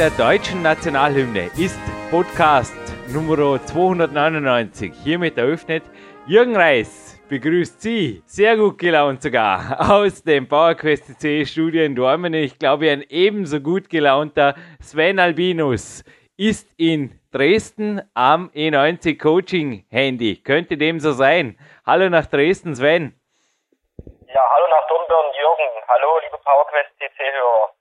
der deutschen Nationalhymne ist Podcast Nummer 299 hiermit eröffnet. Jürgen Reis begrüßt Sie, sehr gut gelaunt sogar, aus dem PowerQuest C Studio in Dormen. Ich glaube, ein ebenso gut gelaunter Sven Albinus ist in Dresden am E90 Coaching Handy. Könnte dem so sein. Hallo nach Dresden, Sven. Ja, hallo nach Dornbirn, Jürgen. Hallo, liebe PowerQuest CC-Hörer.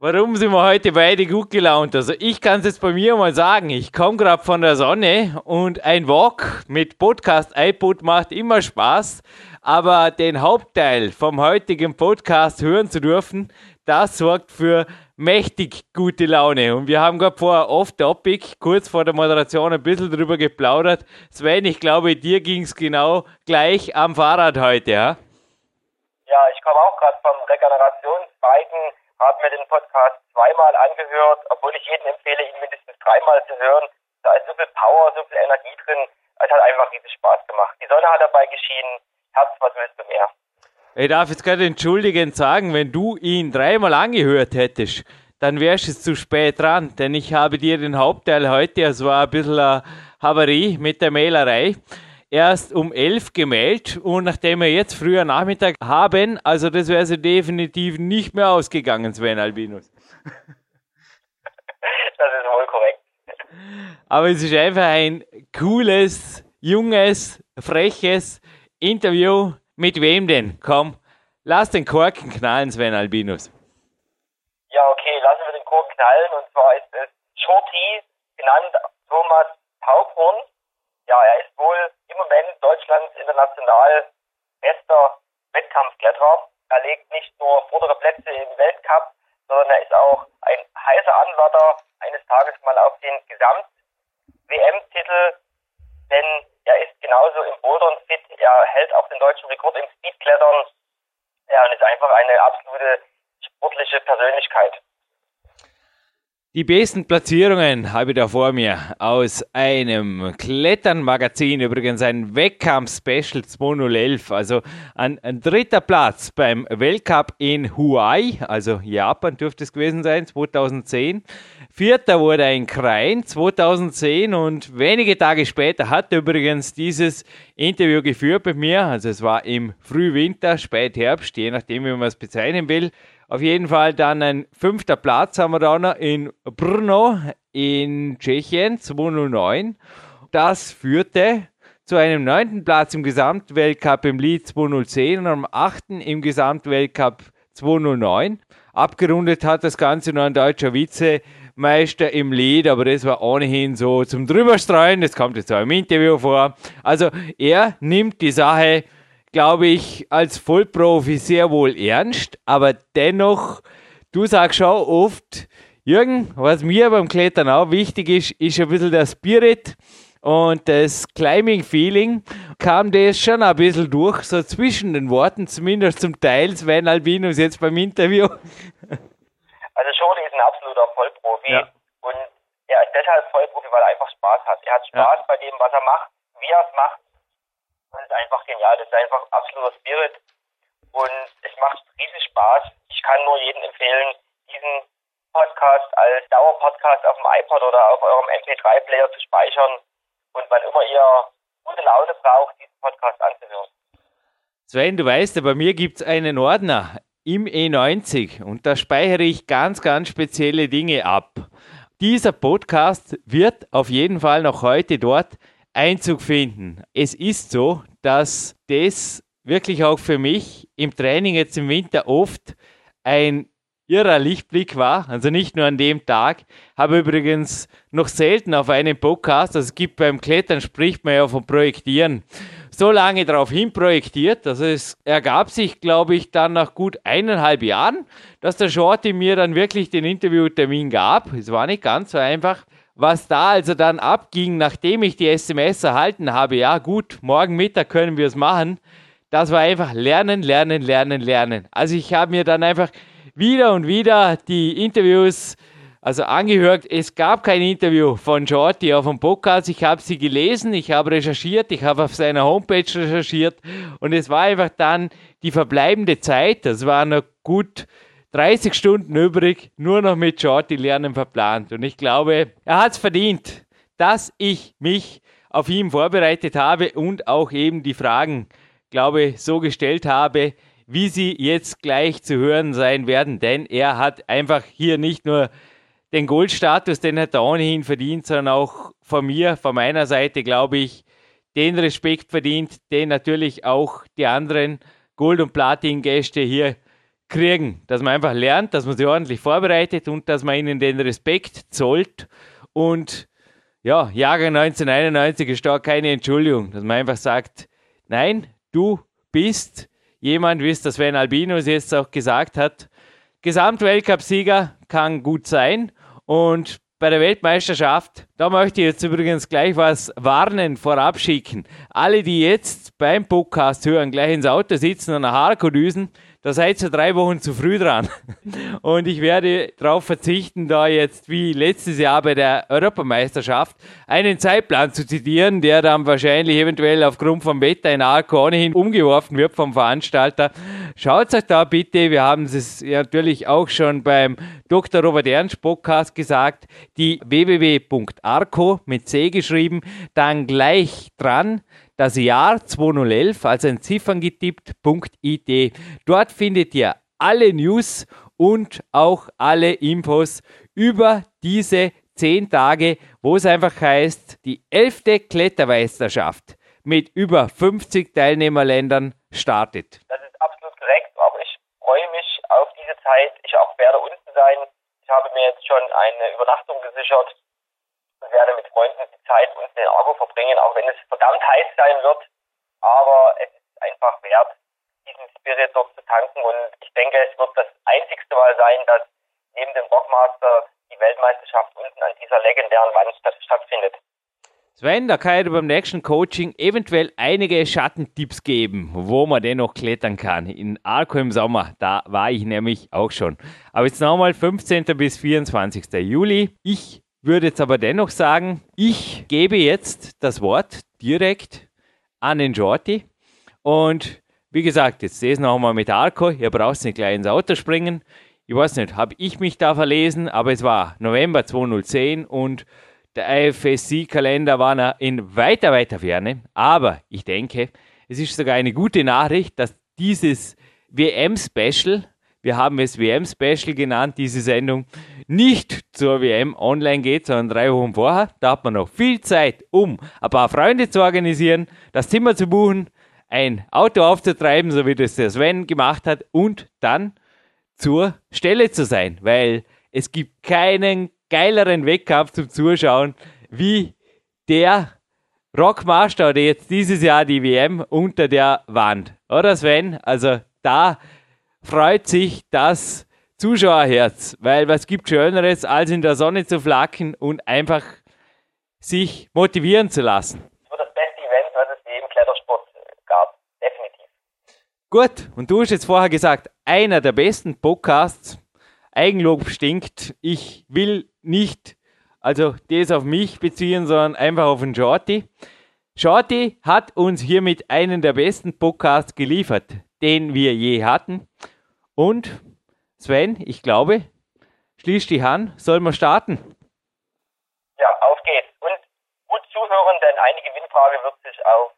Warum sind wir heute beide gut gelaunt? Also ich kann es jetzt bei mir mal sagen, ich komme gerade von der Sonne und ein Walk mit Podcast iPod macht immer Spaß, aber den Hauptteil vom heutigen Podcast hören zu dürfen, das sorgt für mächtig gute Laune. Und wir haben gerade vor Off-Topic, kurz vor der Moderation, ein bisschen drüber geplaudert. Sven, ich glaube, dir ging es genau gleich am Fahrrad heute, ja? Ja, ich komme auch gerade vom Regenerationsbiken habe mir den Podcast zweimal angehört, obwohl ich jedem empfehle, ihn mindestens dreimal zu hören. Da ist so viel Power, so viel Energie drin. Es hat einfach riesig Spaß gemacht. Die Sonne hat dabei geschienen. Herz, was willst du mehr? Ich darf jetzt gerade entschuldigend sagen, wenn du ihn dreimal angehört hättest, dann wärst du zu spät dran, denn ich habe dir den Hauptteil heute, es war ein bisschen eine Havarie mit der Mailerei, erst um 11 gemeldet und nachdem wir jetzt früher Nachmittag haben, also das wäre so definitiv nicht mehr ausgegangen, Sven Albinus. Das ist wohl korrekt. Aber es ist einfach ein cooles, junges, freches Interview. Mit wem denn? Komm, lass den Korken knallen, Sven Albinus. Ja, okay, lassen wir den Korken knallen. Und zwar ist es Shorty, genannt Thomas Taubhorn. Ja, er ist wohl im Moment Deutschlands international bester Wettkampfkletterer. Er legt nicht nur vordere Plätze im Weltcup, sondern er ist auch ein heißer Anwärter eines Tages mal auf den Gesamt-WM-Titel, denn er ist genauso im Bouldern fit. Er hält auch den deutschen Rekord im Speedklettern. Ja, und ist einfach eine absolute sportliche Persönlichkeit. Die besten Platzierungen habe ich da vor mir aus einem Kletternmagazin, übrigens ein Wettkampf-Special 2011, also ein, ein, dritter Platz beim Weltcup in Hawaii, also Japan dürfte es gewesen sein, 2010. Vierter wurde ein Krein 2010 und wenige Tage später hat übrigens dieses Interview geführt bei mir, also es war im Frühwinter, Spätherbst, je nachdem, wie man es bezeichnen will. Auf jeden Fall dann ein fünfter Platz haben wir da noch in Brno in Tschechien 209. Das führte zu einem neunten Platz im Gesamtweltcup im Lied 2010 und am achten im Gesamtweltcup 209. Abgerundet hat das Ganze noch ein deutscher Vizemeister im Lied, aber das war ohnehin so zum Drüberstreuen. Das kommt jetzt auch im Interview vor. Also er nimmt die Sache glaube ich, als Vollprofi sehr wohl ernst, aber dennoch, du sagst schon oft, Jürgen, was mir beim Klettern auch wichtig ist, ist ein bisschen der Spirit und das Climbing-Feeling. Kam das schon ein bisschen durch, so zwischen den Worten, zumindest zum Teil, Sven Albinus jetzt beim Interview. Also Schodi ist ein absoluter Vollprofi ja. und er ist deshalb Vollprofi, weil er einfach Spaß hat. Er hat Spaß ja. bei dem, was er macht, wie er es macht das ist einfach genial. Das ist einfach absoluter Spirit. Und es macht riesig Spaß. Ich kann nur jedem empfehlen, diesen Podcast als Dauerpodcast auf dem iPod oder auf eurem MP3-Player zu speichern. Und wann immer ihr gute Laune braucht, diesen Podcast anzuhören. Sven, du weißt, bei mir gibt es einen Ordner im E90 und da speichere ich ganz, ganz spezielle Dinge ab. Dieser Podcast wird auf jeden Fall noch heute dort Einzug finden. Es ist so, dass das wirklich auch für mich im Training jetzt im Winter oft ein irrer Lichtblick war, also nicht nur an dem Tag. Habe übrigens noch selten auf einem Podcast, also es gibt beim Klettern, spricht man ja von Projektieren, so lange darauf hin projektiert. Also es ergab sich, glaube ich, dann nach gut eineinhalb Jahren, dass der Shorty mir dann wirklich den Interviewtermin gab. Es war nicht ganz so einfach. Was da also dann abging, nachdem ich die SMS erhalten habe, ja gut, morgen Mittag können wir es machen, das war einfach lernen, lernen, lernen, lernen. Also ich habe mir dann einfach wieder und wieder die Interviews also angehört. Es gab kein Interview von Shorty auf dem Podcast. Ich habe sie gelesen, ich habe recherchiert, ich habe auf seiner Homepage recherchiert und es war einfach dann die verbleibende Zeit. Das waren noch gut 30 Stunden übrig, nur noch mit Shorty lernen verplant. Und ich glaube, er hat es verdient, dass ich mich auf ihn vorbereitet habe und auch eben die Fragen, glaube so gestellt habe, wie sie jetzt gleich zu hören sein werden. Denn er hat einfach hier nicht nur den Goldstatus, den er ohnehin verdient, sondern auch von mir, von meiner Seite, glaube ich, den Respekt verdient, den natürlich auch die anderen Gold- und Platin-Gäste hier kriegen. Dass man einfach lernt, dass man sich ordentlich vorbereitet und dass man ihnen den Respekt zollt. Und ja, Jahrgang 1991 ist da keine Entschuldigung, dass man einfach sagt, nein, du bist jemand, wie es das Sven Albinus jetzt auch gesagt hat, Gesamtweltcup-Sieger kann gut sein und bei der Weltmeisterschaft, da möchte ich jetzt übrigens gleich was warnen, vorab schicken. Alle, die jetzt beim Podcast hören, gleich ins Auto sitzen und nach Harko düsen, da seid ihr drei Wochen zu früh dran. Und ich werde darauf verzichten, da jetzt wie letztes Jahr bei der Europameisterschaft einen Zeitplan zu zitieren, der dann wahrscheinlich eventuell aufgrund vom Wetter in Arco ohnehin umgeworfen wird vom Veranstalter. Schaut euch da bitte, wir haben es natürlich auch schon beim Dr. Robert Ernst Podcast gesagt, die www.arco mit C geschrieben, dann gleich dran das Jahr 2011 als ein Ziffern getippt.it. Dort findet ihr alle News und auch alle Infos über diese zehn Tage, wo es einfach heißt, die elfte Klettermeisterschaft mit über 50 Teilnehmerländern startet. Das ist absolut korrekt, aber ich freue mich auf diese Zeit. Ich auch werde unten sein. Ich habe mir jetzt schon eine Übernachtung gesichert und werde mit Freunden die Zeit unten in Argo verbringen, auch wenn es verdammt heiß sein wird. Aber es ist einfach wert, diesen Spirit dort zu tanken. Und ich denke, es wird das einzigste Mal sein, dass neben dem Rockmaster die Weltmeisterschaft unten an dieser legendären Wand stattfindet. Sven, da kann ich dir beim nächsten Coaching eventuell einige Schattentipps geben, wo man den noch klettern kann. In Arco im Sommer, da war ich nämlich auch schon. Aber jetzt nochmal 15. bis 24. Juli. Ich würde jetzt aber dennoch sagen, ich gebe jetzt das Wort direkt an den Jorti. Und wie gesagt, jetzt sehe ich noch mal mit Arco. Ihr braucht nicht gleich ins Auto springen. Ich weiß nicht, habe ich mich da verlesen, aber es war November 2010 und der IFSC-Kalender war in weiter, weiter Ferne. Aber ich denke, es ist sogar eine gute Nachricht, dass dieses WM-Special, wir haben es WM-Special genannt, diese Sendung, nicht zur WM online geht, sondern drei Wochen vorher. Da hat man noch viel Zeit, um ein paar Freunde zu organisieren, das Zimmer zu buchen, ein Auto aufzutreiben, so wie das der Sven gemacht hat, und dann zur Stelle zu sein, weil es gibt keinen geileren Wettkampf zum Zuschauen wie der Rockmaster oder jetzt dieses Jahr die WM unter der Wand. Oder Sven? Also da freut sich das Zuschauerherz, weil was gibt Schöneres, als in der Sonne zu flacken und einfach sich motivieren zu lassen. Das war das beste Event, was es je im Klettersport gab, definitiv. Gut, und du hast jetzt vorher gesagt, einer der besten Podcasts, Eigenlob stinkt, ich will nicht also das auf mich beziehen, sondern einfach auf den Shorty. Shorty hat uns hiermit einen der besten Podcasts geliefert, den wir je hatten. Und Sven, ich glaube, schließ dich an, soll man starten? Ja, auf geht's. Und gut zuhören, denn eine Gewinnfrage wird sich auf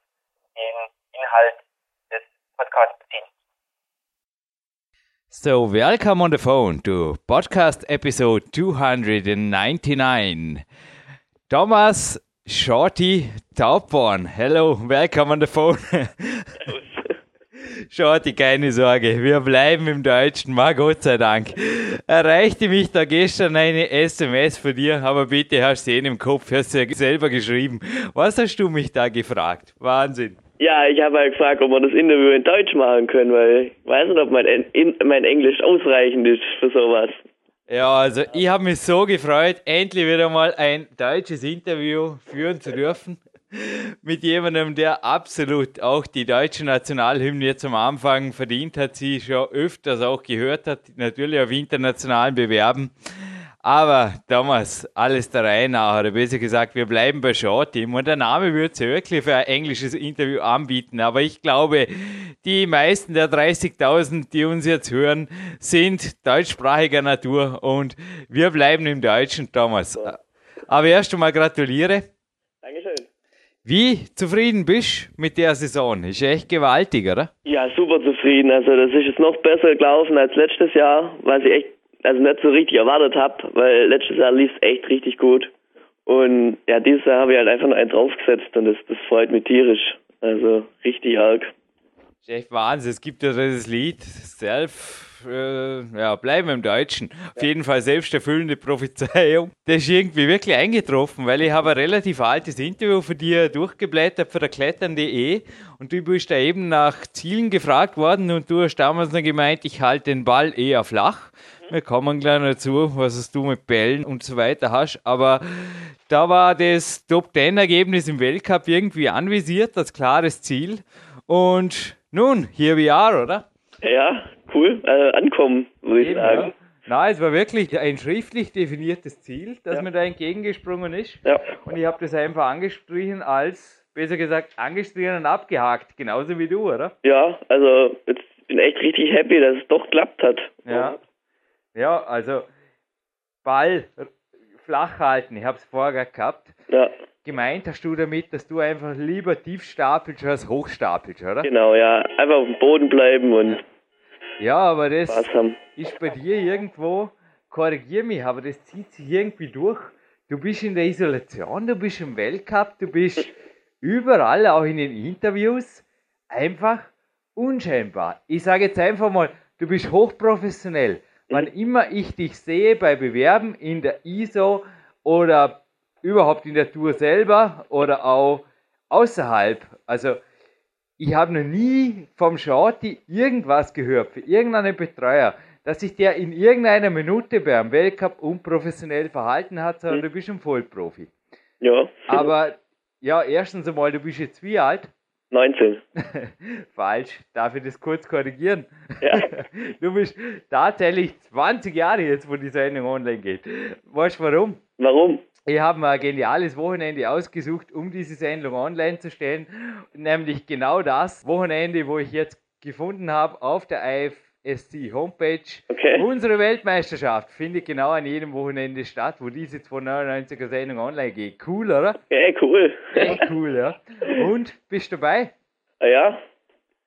den Inhalt des Podcasts beziehen. So, welcome on the phone to podcast episode 299. Thomas Shorty Taubborn. Hello, welcome on the phone. Shorty, keine Sorge, wir bleiben im Deutschen, mal Gott sei Dank. Erreichte mich da gestern eine SMS von dir, aber bitte hast du eh im Kopf, hast du ja selber geschrieben. Was hast du mich da gefragt? Wahnsinn. Ja, ich habe halt gefragt, ob wir das Interview in Deutsch machen können, weil ich weiß nicht, ob mein, mein Englisch ausreichend ist für sowas. Ja, also ich habe mich so gefreut, endlich wieder mal ein deutsches Interview führen zu dürfen. Mit jemandem, der absolut auch die deutsche Nationalhymne jetzt am Anfang verdient hat, sie schon öfters auch gehört hat, natürlich auf internationalen Bewerben. Aber Thomas, alles der Reihe nach, oder besser gesagt, wir bleiben bei Shorty. Und der Name würde es wirklich für ein englisches Interview anbieten. Aber ich glaube, die meisten der 30.000, die uns jetzt hören, sind deutschsprachiger Natur und wir bleiben im Deutschen, Thomas. Aber erst einmal gratuliere. Dankeschön. Wie zufrieden bist du mit der Saison? Ist echt gewaltig, oder? Ja, super zufrieden. Also das ist jetzt noch besser gelaufen als letztes Jahr, was ich echt also nicht so richtig erwartet habe, weil letztes Jahr lief es echt richtig gut. Und ja, dieses Jahr habe ich halt einfach noch einen draufgesetzt und das, das freut mich tierisch. Also richtig arg. Das ist echt Wahnsinn. Es gibt ja dieses Lied, Self, äh, ja, bleiben im Deutschen. Auf jeden Fall selbsterfüllende Prophezeiung. Das ist irgendwie wirklich eingetroffen, weil ich habe ein relativ altes Interview von dir durchgeblättert für der Klettern.de und du bist da eben nach Zielen gefragt worden und du hast damals noch gemeint, ich halte den Ball eher flach. Wir kommen gleich dazu, was du mit Bällen und so weiter hast. Aber da war das Top-10-Ergebnis im Weltcup irgendwie anvisiert, als klares Ziel. Und nun, here we are, oder? Ja, cool. Äh, ankommen, würde ich sagen. Ja. Na, es war wirklich ein schriftlich definiertes Ziel, dass ja. mir da entgegengesprungen ist. Ja. Und ich habe das einfach angestrichen als, besser gesagt, angestrichen und abgehakt, genauso wie du, oder? Ja, also jetzt bin echt richtig happy, dass es doch geklappt hat. Ja. Ja, also Ball flach halten, ich habe es vorher gehabt. Ja. Gemeint hast du damit, dass du einfach lieber tief stapelst als hoch stapelst, oder? Genau, ja. Einfach auf dem Boden bleiben und. Ja, aber das ist bei dir irgendwo, korrigier mich, aber das zieht sich irgendwie durch. Du bist in der Isolation, du bist im Weltcup, du bist überall, auch in den Interviews, einfach unscheinbar. Ich sage jetzt einfach mal, du bist hochprofessionell. Wann immer ich dich sehe bei Bewerben in der ISO oder überhaupt in der Tour selber oder auch außerhalb, also ich habe noch nie vom Shorty irgendwas gehört, für irgendeinen Betreuer, dass sich der in irgendeiner Minute beim Weltcup unprofessionell verhalten hat, sondern du bist ein Vollprofi. Ja. Aber ja, erstens einmal, du bist jetzt wie alt? 19. Falsch, darf ich das kurz korrigieren? Ja. Du bist tatsächlich 20 Jahre jetzt, wo die Sendung online geht. Weißt du warum? Warum? Ich habe mir ein geniales Wochenende ausgesucht, um diese Sendung online zu stellen. Nämlich genau das Wochenende, wo ich jetzt gefunden habe auf der IF SC Homepage. Okay. Unsere Weltmeisterschaft findet genau an jedem Wochenende statt, wo diese 299er Sendung online geht. Cool, oder? Ja, cool. Echt cool, ja. Und, bist du dabei? Ah, ja.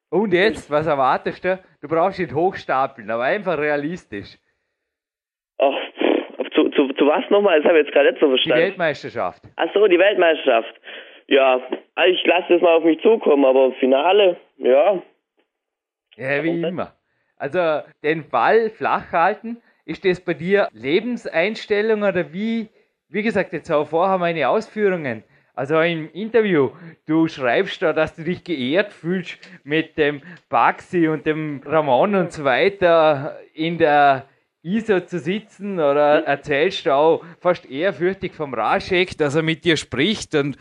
Und jetzt, was erwartest du? Du brauchst nicht hochstapeln, aber einfach realistisch. Zu was nochmal? Das habe ich jetzt gerade nicht so verstanden. Die Weltmeisterschaft. Ach so, die Weltmeisterschaft. Ja, also ich lasse das mal auf mich zukommen, aber Finale, ja. Ja, wie immer. Also den Ball flach halten, ist das bei dir Lebenseinstellung oder wie? Wie gesagt, jetzt auch vorher meine Ausführungen. Also im Interview, du schreibst da, dass du dich geehrt fühlst, mit dem Baxi und dem Ramon und so weiter in der ISO zu sitzen oder erzählst du auch fast ehrfürchtig vom Raschek, dass er mit dir spricht und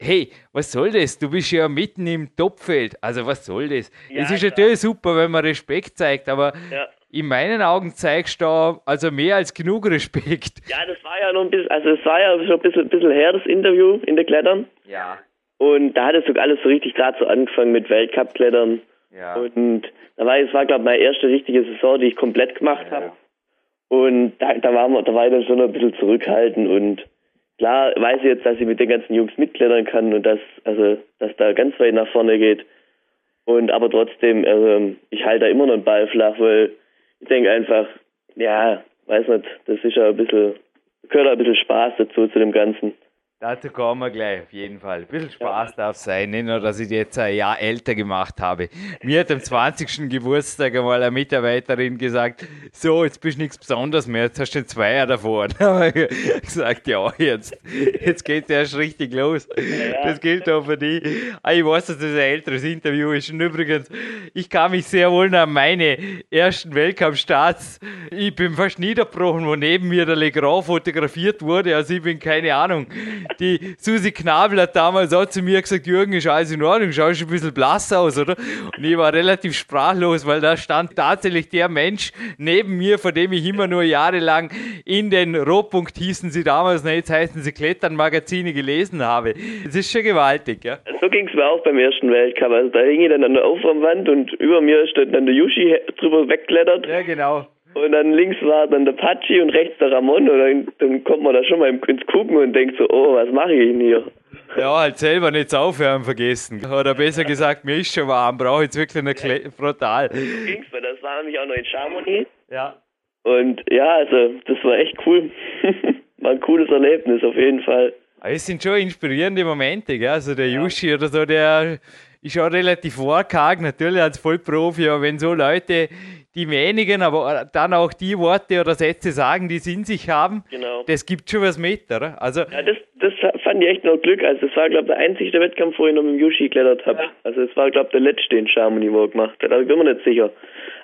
hey, was soll das? Du bist ja mitten im Topfeld. Also was soll das? Ja, es ist klar. natürlich super, wenn man Respekt zeigt, aber ja. in meinen Augen zeigst du da also mehr als genug Respekt. Ja, das war ja noch ein bisschen, also es war ja schon ein bisschen, ein bisschen her, das Interview in der Klettern. Ja. Und da hat es sogar alles so richtig gerade so angefangen mit Weltcup-Klettern. Ja. Und da war, es war, glaube ich, meine erste richtige Saison, die ich komplett gemacht ja. habe. Und da, da, war, da war ich dann schon ein bisschen zurückhaltend und klar weiß ich jetzt, dass ich mit den ganzen Jungs mitklettern kann und dass, also, dass da ganz weit nach vorne geht. Und aber trotzdem, also, ich halte da immer noch einen Ball flach, weil ich denke einfach, ja, weiß nicht, das ist ja ein bisschen, gehört ein bisschen Spaß dazu zu dem Ganzen. Dazu kommen wir gleich, auf jeden Fall. Ein bisschen Spaß darf sein, nicht nur, dass ich jetzt ein Jahr älter gemacht habe. Mir hat am 20. Geburtstag einmal eine Mitarbeiterin gesagt, so, jetzt bist du nichts Besonderes mehr, jetzt hast du zwei Jahre davor. Da habe ich gesagt, ja, jetzt, jetzt geht es erst richtig los. Das gilt auch für dich. Ah, ich weiß, dass das ein älteres Interview ist. Und übrigens, ich kann mich sehr wohl an meine ersten Weltcup-Starts, ich bin fast niedergebrochen, wo neben mir der Legrand fotografiert wurde. Also ich bin keine Ahnung die Susi Knabel hat damals auch zu mir gesagt, Jürgen, ist alles in Ordnung, schaust ein bisschen blass aus, oder? Und ich war relativ sprachlos, weil da stand tatsächlich der Mensch neben mir, von dem ich immer nur jahrelang in den Rohpunkt hießen sie damals, na jetzt heißen sie Klettern-Magazine gelesen habe. Das ist schon gewaltig, ja. So ging es mir auch beim ersten Weltcup. Also da hing ich dann an der Aufwärmwand und über mir stand dann der Yushi drüber wegklettert. Ja, genau. Und dann links war dann der Patschi und rechts der Ramon und dann, dann kommt man da schon mal ins Gucken und denkt so, oh, was mache ich denn hier? Ja, halt selber nicht aufhören vergessen. Oder besser gesagt, mir ist schon warm, brauche jetzt wirklich eine Kle brutal. Ging's mir, das war nämlich auch noch in Chamonix. Ja. Und ja, also das war echt cool. war ein cooles Erlebnis auf jeden Fall. Es sind schon inspirierende Momente, gell? Also der ja. Yushi oder so, der ist auch relativ wortkarg, natürlich als Vollprofi, aber wenn so Leute die wenigen, aber dann auch die Worte oder Sätze sagen, die sie in sich haben, genau. das gibt schon was mit, oder? Also, ja, das, das fand ich echt noch Glück. Also, das war, glaube ich, der einzige Wettkampf, wo ich noch mit dem Yushi geklettert habe. Ja. Also, es war, glaube ich, der letzte in Chamonix, wo er gemacht hat. Also, bin mir nicht sicher.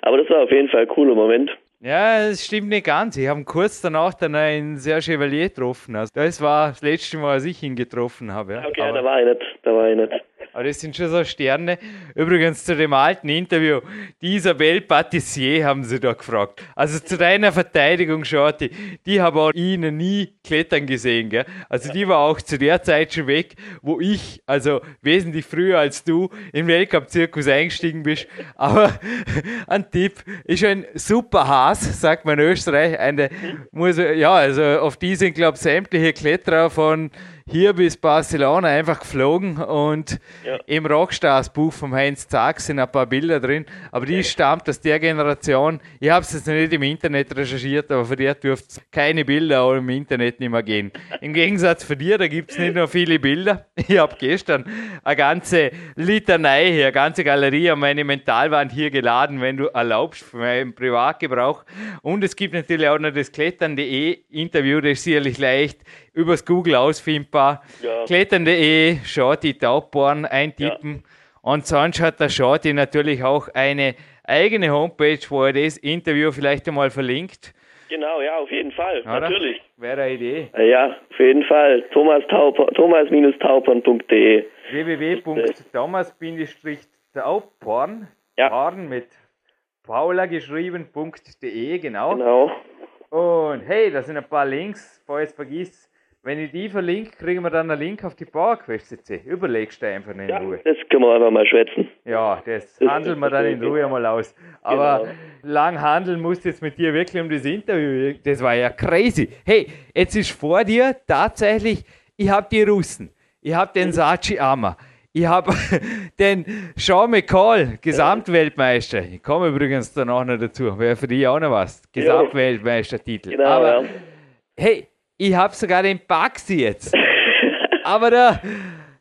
Aber das war auf jeden Fall ein cooler Moment. Ja, das stimmt nicht ganz. Ich habe kurz danach dann einen sehr Chevalier getroffen. Also das war das letzte Mal, als ich ihn getroffen habe. Ja. Okay, Aber, da war ich nicht. Da war ich nicht. Aber das sind schon so Sterne. Übrigens zu dem alten Interview, die Isabelle Patissier haben sie da gefragt. Also zu deiner Verteidigung, Shorty, die habe auch ihnen nie klettern gesehen. Gell? Also die war auch zu der Zeit schon weg, wo ich, also wesentlich früher als du, im Weltcup-Zirkus eingestiegen bist. Aber ein Tipp, ist ein super Haas, sagt man in Österreich. Eine, muss, ja, also auf die sind, glaube ich, sämtliche Kletterer von hier bis Barcelona einfach geflogen und ja. im Rockstars Buch vom Heinz Zag sind ein paar Bilder drin, aber die stammt aus der Generation. Ich habe es jetzt noch nicht im Internet recherchiert, aber für die dürfte es keine Bilder auch im Internet nicht mehr gehen. Im Gegensatz für dir, da gibt es nicht nur viele Bilder. Ich habe gestern eine ganze Litanei hier, eine ganze Galerie an meine Mentalwand hier geladen, wenn du erlaubst, für meinen Privatgebrauch. Und es gibt natürlich auch noch das Klettern.de Interview, das ist sicherlich leicht übers Google ausfindbar. Ja. Klettern.de, Shorty Taubborn eintippen. Ja. Und sonst hat der Shorty natürlich auch eine eigene Homepage, wo er das Interview vielleicht einmal verlinkt. Genau, ja, auf jeden Fall, Oder? natürlich. Wäre eine Idee. Ja, auf jeden Fall. Thomas-taupern.de www.thomas-taupern ja. mit Paula geschrieben.de, genau. Genau. Und hey, da sind ein paar Links, es vergisst, wenn ich die verlinke, kriegen wir dann einen Link auf die PowerQuest CC. Überlegst du einfach in ja, Ruhe. Das können wir einfach mal schwätzen. Ja, das, das handeln wir dann in Ruhe mal aus. Aber genau. lang handeln musst jetzt mit dir wirklich um das Interview. Das war ja crazy. Hey, jetzt ist vor dir tatsächlich, ich habe die Russen, ich habe den Sachi Ama, ich habe den Sean McCall, Gesamtweltmeister. Ich komme übrigens danach noch dazu. Wäre für dich auch noch was. Gesamtweltmeistertitel. Genau, Aber ja. hey, ich habe sogar den Baxi jetzt. Aber der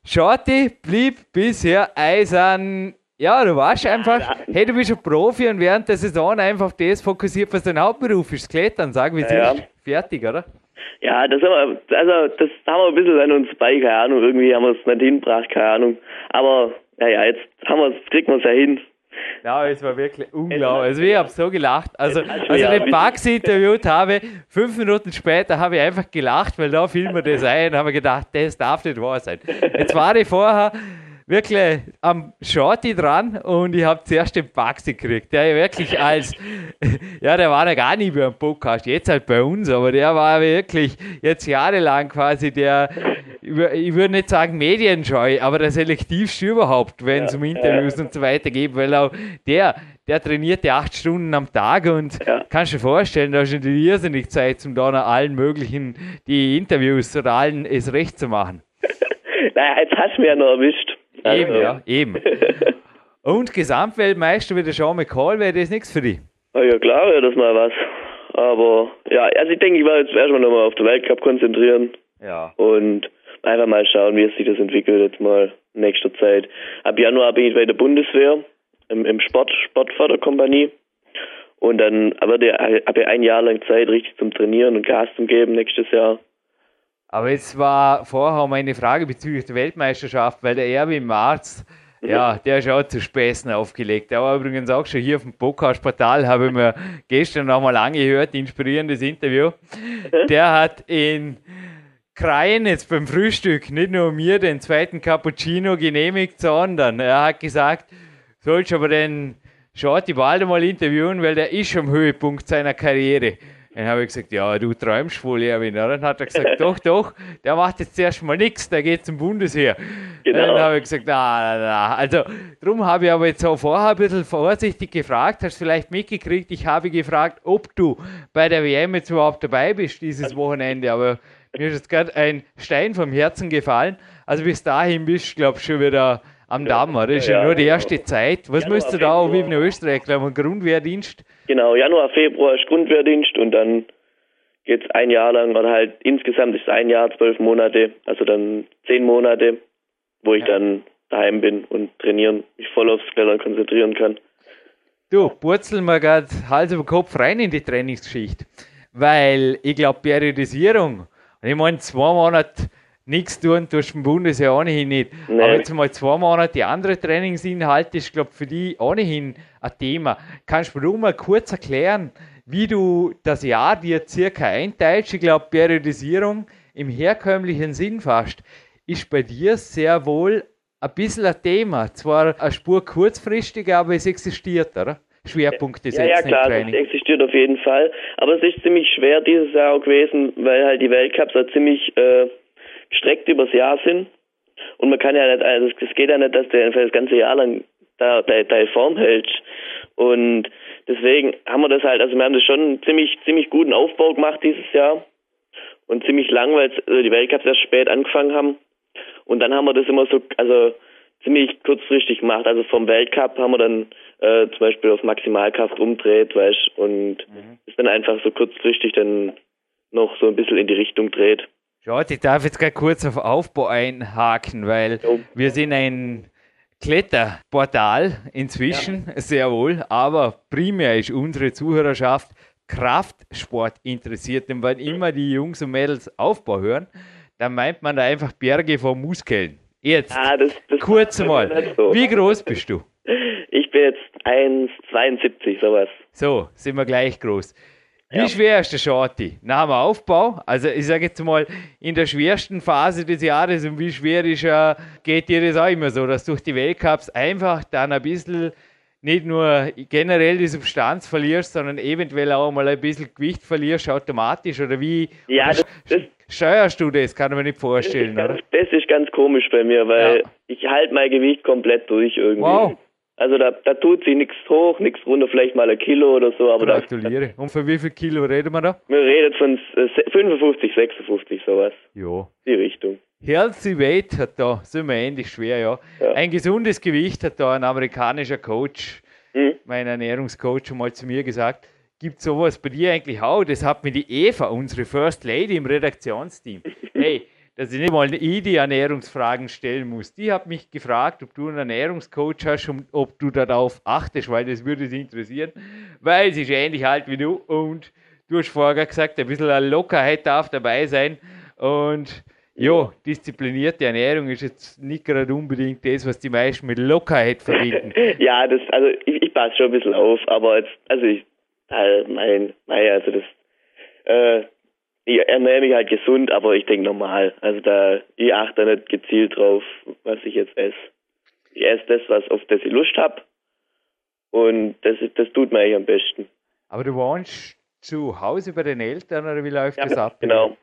Shorty blieb bisher eisern. Ja, du warst einfach, hey, du bist ein Profi und während der Saison einfach auf das fokussiert, was dein Hauptberuf ist, Klettern, sagen wir ja, ja. fertig, oder? Ja, das haben wir, also das haben wir ein bisschen an uns bei, keine Ahnung, irgendwie haben wir es nicht hingebracht, keine Ahnung. Aber naja, jetzt haben wir kriegen wir es ja hin. Ja, es war wirklich unglaublich. Also ich habe so gelacht. Also, als ich den Bugs interviewt habe, fünf Minuten später habe ich einfach gelacht, weil da fiel mir das ein und habe gedacht, das darf nicht wahr sein. Jetzt war ich vorher wirklich am Shorty dran und ich habe zuerst den Baxi gekriegt. Der wirklich als, ja, der war ja gar nicht mehr im Podcast, jetzt halt bei uns, aber der war wirklich jetzt jahrelang quasi der, ich würde nicht sagen medienscheu, aber der selektivste überhaupt, wenn es ja, um Interviews ja. und so weiter geht, weil auch der, der trainierte acht Stunden am Tag und Ja. kannst du dir vorstellen, da ist nicht irrsinnig Zeit, um da noch allen möglichen die Interviews oder allen es recht zu machen. Naja, jetzt hast du mich ja noch erwischt. Also, Eben, ja, eben. Und Gesamtweltmeister wie der Sean McCall, wäre das nichts für dich? Ja, klar wäre das mal was. Aber ja, also ich denke, ich werde jetzt erstmal nochmal auf den Weltcup konzentrieren Ja. und einfach mal schauen, wie es sich das entwickelt jetzt mal in nächster Zeit. Ab Januar bin ich bei der Bundeswehr im, im Sport, Sportförderkompanie. Und dann aber der habe ich ein Jahr lang Zeit richtig zum Trainieren und Gas zum Geben nächstes Jahr. Aber jetzt war vorher meine Frage bezüglich der Weltmeisterschaft, weil der Erwin Marz, ja, der ist auch zu Späßen aufgelegt. Der war übrigens auch schon hier auf dem Podcast-Portal, habe ich mir gestern nochmal angehört, inspirierendes Interview. Der hat in Kreien jetzt beim Frühstück nicht nur mir den zweiten Cappuccino genehmigt, sondern er hat gesagt, sollst aber den Shorty bald mal interviewen, weil der ist am Höhepunkt seiner Karriere. Dann habe ich gesagt, ja, du träumst wohl, Erwin. Dann hat er gesagt, doch, doch, der macht jetzt zuerst mal nichts, der geht zum Bundesheer. Genau. Dann habe ich gesagt, na, na, na. Also, darum habe ich aber jetzt auch vorher ein bisschen vorsichtig gefragt, hast vielleicht mitgekriegt, ich habe gefragt, ob du bei der WM jetzt überhaupt dabei bist dieses Wochenende, aber mir ist jetzt gerade ein Stein vom Herzen gefallen. Also bis dahin bist du, glaube ich, schon wieder am Damm, oder? Das ist ja, ja, nur die genau. erste Zeit. Was Januar, müsst du da auch wie Februar. ein Österreicher, einen Grundwehrdienst? Genau, Januar, Februar ist Grundwehrdienst und dann geht's ein Jahr lang oder halt insgesamt ist es ein Jahr, zwölf Monate, also dann zehn Monate, wo ich dann daheim bin und trainieren, mich voll aufs Klettern konzentrieren kann. Du, purzeln wir gerade Hals über Kopf rein in die Trainingsgeschichte. Weil ich glaube, Periodisierung, und ich meine, zwei Monate nichts tun, tust du im Bundesheer ohnehin nicht. Nee. Aber jetzt mal zwei Monate andere Trainingsinhalte ist, glaube für die ohnehin ein Thema. Kannst du mir mal kurz erklären, wie du das Jahr dir circa einteilst? Ich glaube, Periodisierung im herkömmlichen Sinn fast ist bei dir sehr wohl ein bisschen ein Thema. Zwar eine Spur kurzfristig, aber es existiert, oder? Schwerpunkte Ja, setzen ja im klar, das Training. existiert auf jeden Fall. Aber es ist ziemlich schwer dieses Jahr auch gewesen, weil halt die Weltcups auch ziemlich äh, gestreckt übers Jahr sind. Und man kann ja nicht, also es geht ja nicht, dass der das ganze Jahr lang da deine da Form hält. Und deswegen haben wir das halt, also wir haben das schon einen ziemlich, ziemlich guten Aufbau gemacht dieses Jahr. Und ziemlich lang, weil äh, die Weltcups erst spät angefangen haben. Und dann haben wir das immer so, also ziemlich kurzfristig gemacht. Also vom Weltcup haben wir dann äh, zum Beispiel auf Maximalkraft umdreht, weißt und ist dann einfach so kurzfristig dann noch so ein bisschen in die Richtung dreht. Schaut, ich darf jetzt gerade kurz auf Aufbau einhaken, weil Jo. wir sind ein Kletterportal inzwischen, sehr wohl, aber primär ist unsere Zuhörerschaft Kraftsport interessiert. Denn wenn immer die Jungs und Mädels Aufbau hören, dann meint man da einfach Berge von Muskeln. Jetzt, Ah, das, das kurz mal, so. wie groß bist du? Ich 1,72, sowas. So, sind wir gleich groß. Wie Ja. schwer ist der Shorty? Nach dem Aufbau, also ich sage jetzt mal, in der schwersten Phase des Jahres und wie schwer ist er, geht dir das auch immer so, dass durch die Weltcups einfach dann ein bisschen nicht nur generell die Substanz verlierst, sondern eventuell auch mal ein bisschen Gewicht verlierst automatisch oder wie Ja, oder das, das, steuerst du das? Kann ich mir nicht das, vorstellen, oder? ganz, das ist ganz komisch bei mir, weil Ja. ich halte mein Gewicht komplett durch irgendwie. Wow. Also da, da tut sich nichts hoch, nichts runter, vielleicht mal ein Kilo oder so, aber da, Gratuliere. Und für wie viel Kilo reden wir da? wir reden von äh, 55, 56, sowas. Ja. Die Richtung. Healthy Weight hat da, sind wir ähnlich schwer, ja. Ja. Ein gesundes Gewicht hat da ein amerikanischer Coach, Mhm. mein Ernährungscoach, schon mal zu mir gesagt. Gibt sowas bei dir eigentlich auch? Das hat mir die Eva, unsere First Lady im Redaktionsteam. Hey, dass ich nicht mal ich die Ernährungsfragen stellen muss. Die hat mich gefragt, ob du einen Ernährungscoach hast und ob du darauf achtest, weil das würde sie interessieren. Weil sie ist ähnlich alt wie du und du hast vorher gesagt, ein bisschen Lockerheit darf dabei sein. Und ja, disziplinierte Ernährung ist jetzt nicht gerade unbedingt das, was die meisten mit Lockerheit verbinden. Ja, das, also ich, ich passe schon ein bisschen auf, aber jetzt, also ich, äh, mein, mein, also das, äh, ich ernähre mich halt gesund, aber ich denke normal. Also da, ich achte nicht gezielt drauf, was ich jetzt esse. Ich esse das, was auf das ich Lust habe. Und das, ist, das tut mir eigentlich am besten. Aber du wohnst zu Hause bei den Eltern oder wie läuft das ab? genau.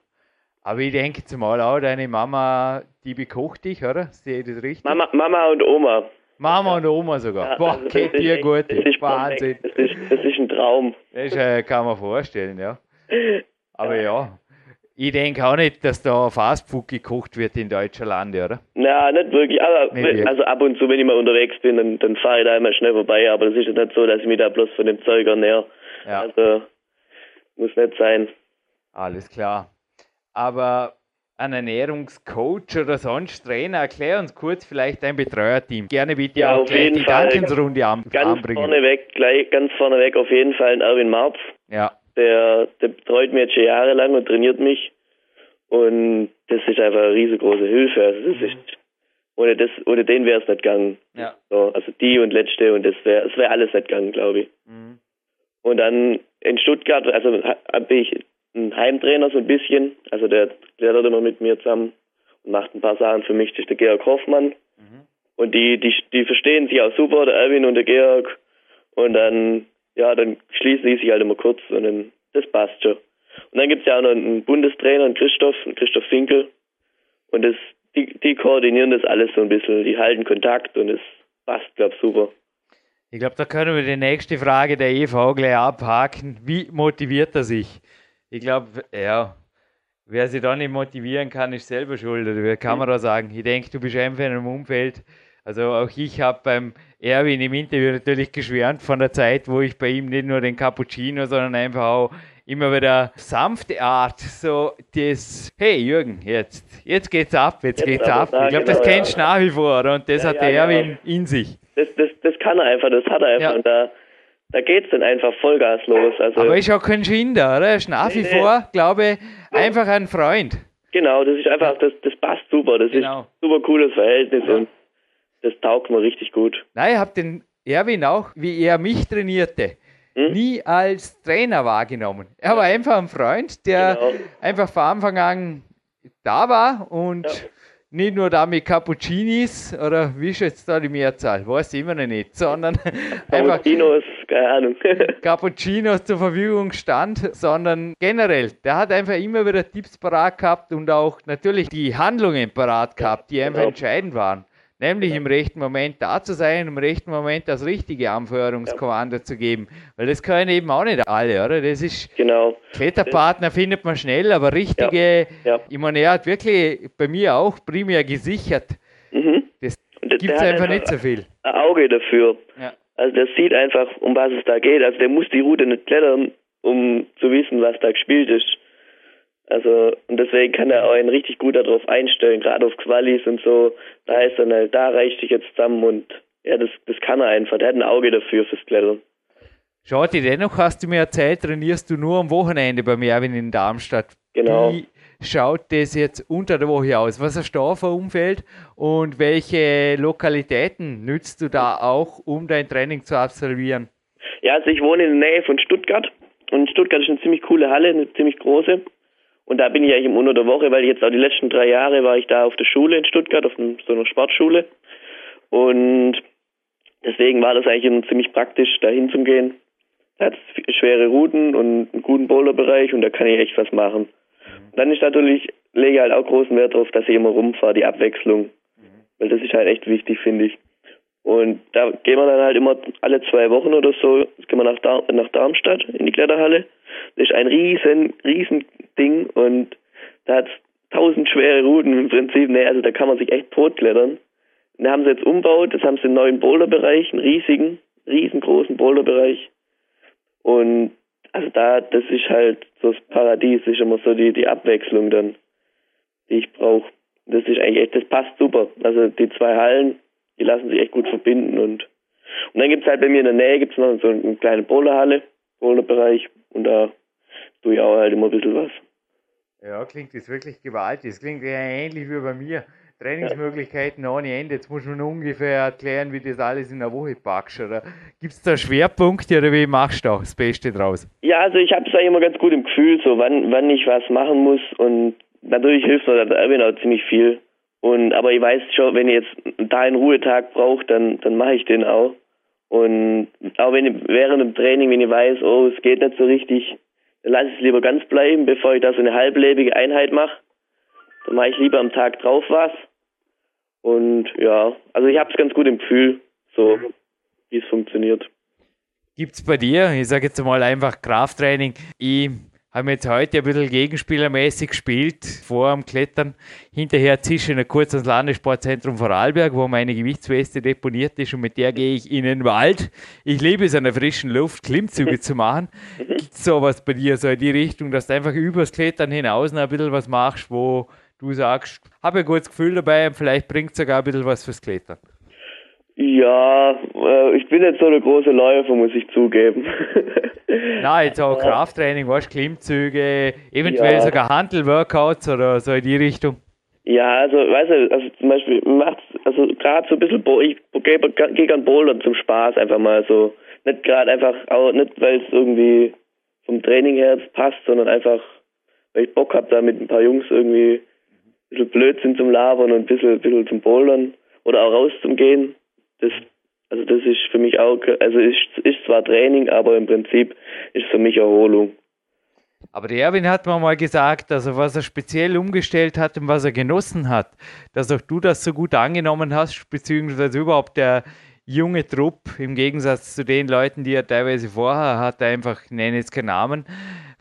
Aber ich denke zumal auch, deine Mama, die bekocht dich, oder? Sehe ich das richtig? Mama, Mama und Oma. Mama und Oma sogar. Ja, Boah, also geht ist dir gut. Das ist Wahnsinn. Das ist, das ist ein Traum. Das äh, kann man vorstellen, ja. Aber ja, ich denke auch nicht, dass da Fastfood gekocht wird in deutscher Lande, oder? Na, nicht wirklich. Aber Nicht wirklich. also ab und zu, wenn ich mal unterwegs bin, dann, dann fahre ich da immer schnell vorbei. Aber das ist jetzt nicht so, dass ich mich da bloß von dem Zeug ernähre. Ja, Also muss nicht sein. alles klar. Aber ein Ernährungscoach oder sonst Trainer, erklär uns kurz vielleicht dein Betreuerteam. Gerne bitte Ja, auch auf jeden die Fall. Dankensrunde an, Ganz anbringen. vorneweg, gleich ganz vorneweg auf jeden Fall ein Erwin Marz. Ja, Der, der betreut mich jetzt schon jahrelang und trainiert mich. Und das ist einfach eine riesengroße Hilfe. Also das ist, ohne, das, ohne den wäre es nicht gegangen. ja. So, also die und letzte und das wäre es wäre alles nicht gegangen, glaube ich. Mhm. Und dann in Stuttgart, also habe ich einen Heimtrainer so ein bisschen, also der klettert immer mit mir zusammen und macht ein paar Sachen für mich, das ist der Georg Hoffmann. Und die, die, die verstehen sich auch super, der Erwin und der Georg. Und dann, ja, dann schließen die sich halt immer kurz und dann, das passt schon. Und dann gibt's ja auch noch einen Bundestrainer, einen Christoph, einen Christoph Finkel. Und das, die, die koordinieren das alles so ein bisschen, die halten Kontakt und es passt, glaub super. Ich glaube, da können wir die nächste Frage der EV gleich abhaken. Wie motiviert er sich? Ich glaube, ja, wer sich da nicht motivieren kann, ist selber schuld. Oder wie kann man da sagen? Ich denke, du bist einfach in einem Umfeld. Also auch ich habe beim Erwin im Interview natürlich geschwärmt von der Zeit, wo ich bei ihm nicht nur den Cappuccino, sondern einfach auch immer wieder sanfte Art, so das, hey Jürgen, jetzt, jetzt geht's ab, jetzt, Jetzt geht's ab. da, Ich glaube, das genau, kennst du ja. nach wie vor, oder? Und das Ja, hat ja, der genau. Erwin in sich. Das, das, das kann er einfach, das hat er einfach. Ja. Und da, da geht's dann einfach Vollgas los. Also, Aber ist auch kein Schinder, oder? Ist nach wie Nee, nee. vor, glaube ich, einfach ein Freund. genau, das ist einfach, das, das passt super. Das Genau. ist ein super cooles Verhältnis Ja. und das taugt mir richtig gut. Nein, ich habe den Erwin auch, wie er mich trainierte, Hm? nie als Trainer wahrgenommen. Er war einfach ein Freund, der Genau. einfach von Anfang an da war und Ja. nicht nur da mit Cappuccinis oder wie ist jetzt da die Mehrzahl, weiß ich immer noch nicht, sondern einfach Cappuccinos, keine Ahnung. Cappuccinos zur Verfügung stand, sondern generell, der hat einfach immer wieder Tipps parat gehabt und auch natürlich die Handlungen parat gehabt, die einfach genau. entscheidend waren. Nämlich im rechten Moment da zu sein, im rechten Moment das richtige Anführungskommando zu geben. Weil das können eben auch nicht alle, oder? Das ist, genau. Kletterpartner findet man schnell, aber richtige, Ja. ich meine, er hat wirklich bei mir auch primär gesichert. Mhm. Das gibt es einfach nicht so viel. Ein Auge dafür. Ja. Also der sieht einfach, um was es da geht. Also der muss die Route nicht klettern, um zu wissen, was da gespielt ist. Also, und deswegen kann er auch einen richtig gut darauf einstellen, gerade auf Qualis und so. Da heißt dann halt, da reicht sich jetzt zusammen und ja, das, das kann er einfach. Der hat ein Auge dafür fürs Klettern. Schade, dennoch hast du mir erzählt, trainierst du nur am Wochenende bei Merwin in Darmstadt. Genau. Wie schaut das jetzt unter der Woche aus? Was hast du da für Umfeld und welche Lokalitäten nützt du da auch, um dein Training zu absolvieren? Ja, also ich wohne in der Nähe von Stuttgart. Und Stuttgart ist eine ziemlich coole Halle, eine ziemlich große. Und da bin ich eigentlich im unter der Woche, weil jetzt auch die letzten drei Jahre war ich da auf der Schule in Stuttgart, auf so einer Sportschule. Und deswegen war das eigentlich ziemlich praktisch, da hinzugehen. Da hat es schwere Routen und einen guten Boulderbereich und da kann ich echt was machen. Und dann ist natürlich, lege ich halt auch großen Wert darauf, dass ich immer rumfahre, die Abwechslung. Weil das ist halt echt wichtig, finde ich. Und da gehen wir dann halt immer alle zwei Wochen oder so, gehen wir nach, Dar nach Darmstadt in die Kletterhalle. Das ist ein riesen, riesen Ding und da hat tausend schwere Routen im Prinzip. Ne, also da kann man sich echt totklettern. Da haben sie jetzt umbaut, das haben sie einen neuen Boulderbereich, einen riesigen, riesengroßen Boulderbereich. Und also da, das ist halt so das Paradies, ist immer so die, die Abwechslung dann, die ich brauche. Das ist eigentlich echt, das passt super. Also die zwei Hallen, die lassen sich echt gut verbinden und und dann gibt's halt bei mir in der Nähe gibt's noch so eine kleine Boulderhalle, Boulderbereich und da tue ich auch halt immer ein bisschen was. Ja, klingt das wirklich gewaltig. Das klingt ja ähnlich wie bei mir. Trainingsmöglichkeiten ohne Ende. Jetzt muss man ungefähr erklären, wie das alles in der Woche packst. Oder gibt es da Schwerpunkte oder wie machst du da das Beste draus? Ja, also ich habe es eigentlich immer ganz gut im Gefühl, so wann, wann ich was machen muss und natürlich hilft mir der Erwin auch ziemlich viel. Und aber ich weiß schon, wenn ich jetzt da einen Ruhetag brauche, dann dann mache ich den auch. Und auch wenn ich während dem Training, wenn ich weiß, oh, es geht nicht so richtig, lasse ich es lieber ganz bleiben, bevor ich da so eine halblebige Einheit mache. Dann mache ich lieber am Tag drauf was. Und ja, also ich habe es ganz gut im Gefühl. so wie es funktioniert. Gibt es bei dir, ich sage jetzt mal einfach Krafttraining, ich haben jetzt heute ein bisschen gegenspielermäßig gespielt vor dem Klettern. Hinterher zische ich kurz ans Landessportzentrum Vorarlberg, wo meine Gewichtsweste deponiert ist und mit der gehe ich in den Wald. Ich liebe es an der frischen Luft, Klimmzüge zu machen. Gibt es sowas bei dir, so in die Richtung, dass du einfach übers Klettern hinaus noch ein bisschen was machst, wo du sagst, habe ein gutes Gefühl dabei und vielleicht bringt es sogar ein bisschen was fürs Klettern? Ja, äh, ich bin jetzt so der große Läufer, muss ich zugeben. Nein, jetzt auch Krafttraining, was Klimmzüge, eventuell ja. sogar Handelworkouts oder so in die Richtung. Ja, also, weißt du, also zum Beispiel macht also gerade so ein bisschen, ich gehe gern Bouldern zum Spaß einfach mal so. Nicht gerade einfach, auch nicht weil es irgendwie vom Training her passt, sondern einfach, weil ich Bock habe, da mit ein paar Jungs irgendwie ein bisschen Blödsinn zum Labern und ein bisschen, ein bisschen zum Bouldern oder auch rauszugehen. Das, also das ist für mich auch, also ist, ist zwar Training, aber im Prinzip ist für mich Erholung. Aber der Erwin hat mir mal gesagt, er was er speziell umgestellt hat und was er genossen hat, dass auch du das so gut angenommen hast, beziehungsweise überhaupt der junge Trupp im Gegensatz zu den Leuten, die er teilweise vorher hatte, einfach, ich nenne jetzt keinen Namen,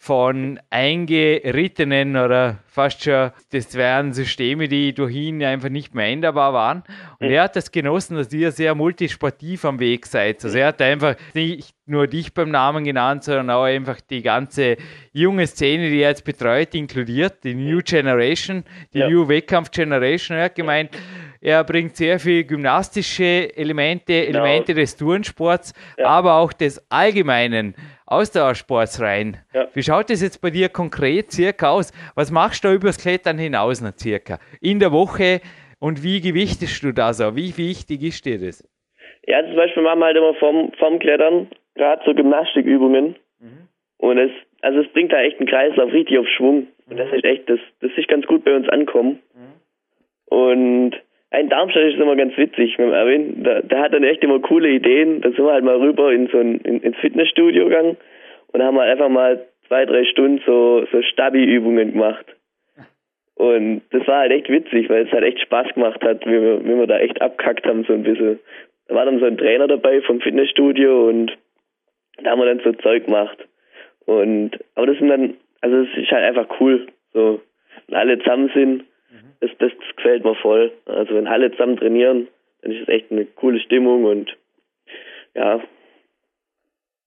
von eingerittenen oder fast schon, das wären Systeme, die durch ihn einfach nicht mehr änderbar waren. Und er hat das genossen, dass ihr sehr multisportiv am Weg seid. Also er hat einfach nicht nur dich beim Namen genannt, sondern auch einfach die ganze junge Szene, die er jetzt betreut, inkludiert, die New Generation, die ja. New Wettkampf Generation. Er hat gemeint, er bringt sehr viel gymnastische Elemente, Elemente genau. des Turnsports, ja. aber auch des allgemeinen Ausdauersports rein. Ja. Wie schaut das jetzt bei dir konkret circa aus? Was machst du übers Klettern hinaus noch circa? In der Woche und wie gewichtest du das auch? Wie wichtig ist dir das? Ja, zum Beispiel machen wir halt immer vom, vom Klettern gerade so Gymnastikübungen. Mhm. Und es, also es bringt da echt einen Kreislauf richtig auf Schwung. Und das mhm. ist echt, das, das ist ganz gut bei uns ankommen. Mhm. Und in Darmstadt ist immer ganz witzig mit dem Erwin. Der, der hat dann echt immer coole Ideen. Da sind wir halt mal rüber in so ein, in, ins Fitnessstudio gegangen und haben halt einfach mal zwei, drei Stunden so, so Stabi-Übungen gemacht. Und das war halt echt witzig, weil es halt echt Spaß gemacht hat, wie wir, wie wir da echt abkackt haben so ein bisschen. Da war dann so ein Trainer dabei vom Fitnessstudio und da haben wir dann so Zeug gemacht. Und aber das sind dann, also es ist halt einfach cool, so wenn alle zusammen sind das, das gefällt mir voll. Also wenn alle zusammen trainieren, dann ist es echt eine coole Stimmung und ja.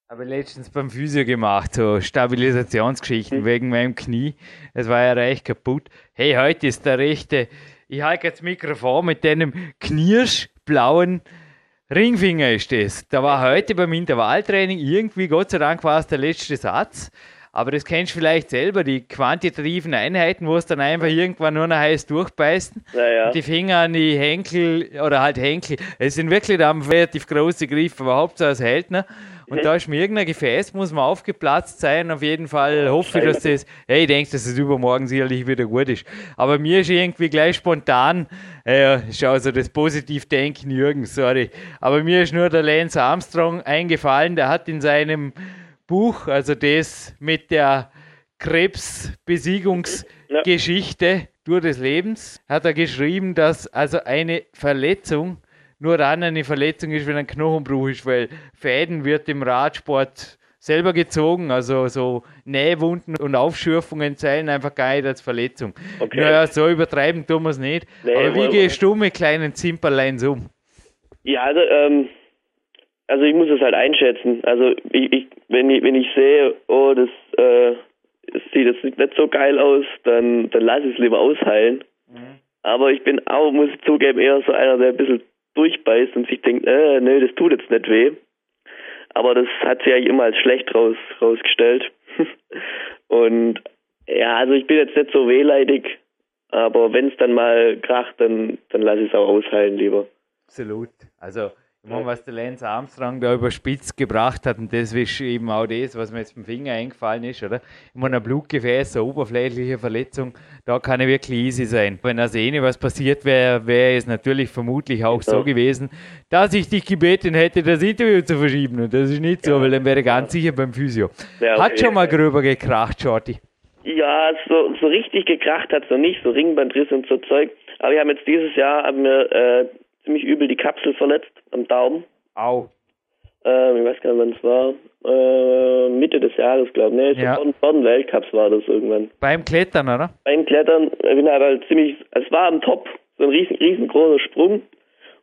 Habe letztens beim Physio gemacht, so Stabilisationsgeschichten mhm. wegen meinem Knie. Es war ja recht kaputt. Hey, heute ist der rechte. Ich halte jetzt das Mikrofon mit deinem knirschblauen Ringfinger ist das. Da war heute beim Intervalltraining irgendwie, Gott sei Dank, war es der letzte Satz. Aber das kennst du vielleicht selber, die quantitativen Einheiten, wo es dann einfach irgendwann nur noch heiß durchbeißen. Ja, ja. Die Finger an die Henkel oder halt Henkel. Es sind wirklich da relativ große Griffe, aber Hauptsache es hält. Ne? Und da ist mir irgendein Gefäß, muss man aufgeplatzt sein. Auf jeden Fall hoffe ich, dass das, hey, ich denke, dass es übermorgen sicherlich wieder gut ist. Aber mir ist irgendwie gleich spontan, äh, schau so das Positivdenken Jürgen, sorry. Aber mir ist nur der Lance Armstrong eingefallen, der hat in seinem Buch, also das mit der Krebsbesiegungsgeschichte ja. durch des Lebens, hat er geschrieben, dass also eine Verletzung nur dann eine Verletzung ist, wenn ein Knochenbruch ist, weil Fäden wird im Radsport selber gezogen, also so Nähwunden und Aufschürfungen zählen einfach gar nicht als Verletzung. Okay. Naja, so übertreiben tun wir es nicht. Nee, Aber wie gehst du mit kleinen Zimperleins um? Ja, also ähm, also ich muss es halt einschätzen. Also ich, ich, wenn ich wenn ich sehe, oh, das, äh, das sieht jetzt nicht so geil aus, dann dann lasse ich es lieber ausheilen. Mhm. Aber ich bin auch, muss ich zugeben, eher so einer, der ein bisschen durchbeißt und sich denkt, äh, nee, das tut jetzt nicht weh. Aber das hat sich eigentlich immer als schlecht raus, rausgestellt. und ja, also ich bin jetzt nicht so wehleidig, aber wenn es dann mal kracht, dann, dann lasse ich es auch ausheilen lieber. Absolut. Also meine, was der Lance Armstrong da überspitzt gebracht hat, und das ist eben auch das, was mir jetzt beim Finger eingefallen ist, oder? Ich meine, ein Blutgefäß, eine oberflächliche Verletzung, da kann er wirklich easy sein. Wenn er Sehne was passiert wäre, wäre es natürlich vermutlich auch ja. so gewesen, dass ich dich gebeten hätte, das Interview zu verschieben. Und das ist nicht so, weil dann wäre ganz sicher beim Physio. Ja, okay. Hat schon mal gröber gekracht, Shorty. Ja, so, so richtig gekracht hat es noch nicht, so Ringbandriss und so Zeug. Aber wir haben jetzt dieses Jahr haben wir, äh, ziemlich übel die Kapsel verletzt am Daumen. Au. Ähm, ich weiß gar nicht, wann es war. Äh, Mitte des Jahres, glaube ich. Nee, Ja. ja. vor, vor den Weltcups war das irgendwann. Beim Klettern, oder? Beim Klettern, ich bin halt, halt ziemlich, es war am Top, so ein riesen, riesengroßer Sprung.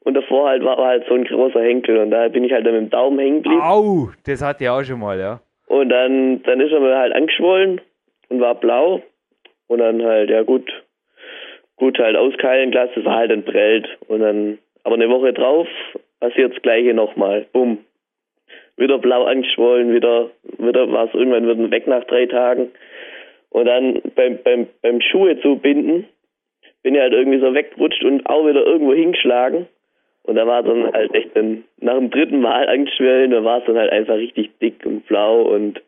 Und davor halt war, halt so ein großer Henkel und da bin ich halt dann mit dem Daumen hängen geblieben. Au, das hatte ich auch schon mal, ja. Und dann, dann ist er mir halt angeschwollen und war blau. Und dann halt, ja gut, gut halt auskeilen gelassen, das war halt dann prellt. Und dann, aber eine Woche drauf passiert das gleiche nochmal. Bumm. Wieder blau angeschwollen, wieder, wieder war es irgendwann wieder weg nach drei Tagen. Und dann beim, beim, beim Schuhe zubinden, bin ich halt irgendwie so weggerutscht und auch wieder irgendwo hingeschlagen. Und da war dann halt echt dann nach dem dritten Mal angeschwollen, da war es dann halt einfach richtig dick und blau und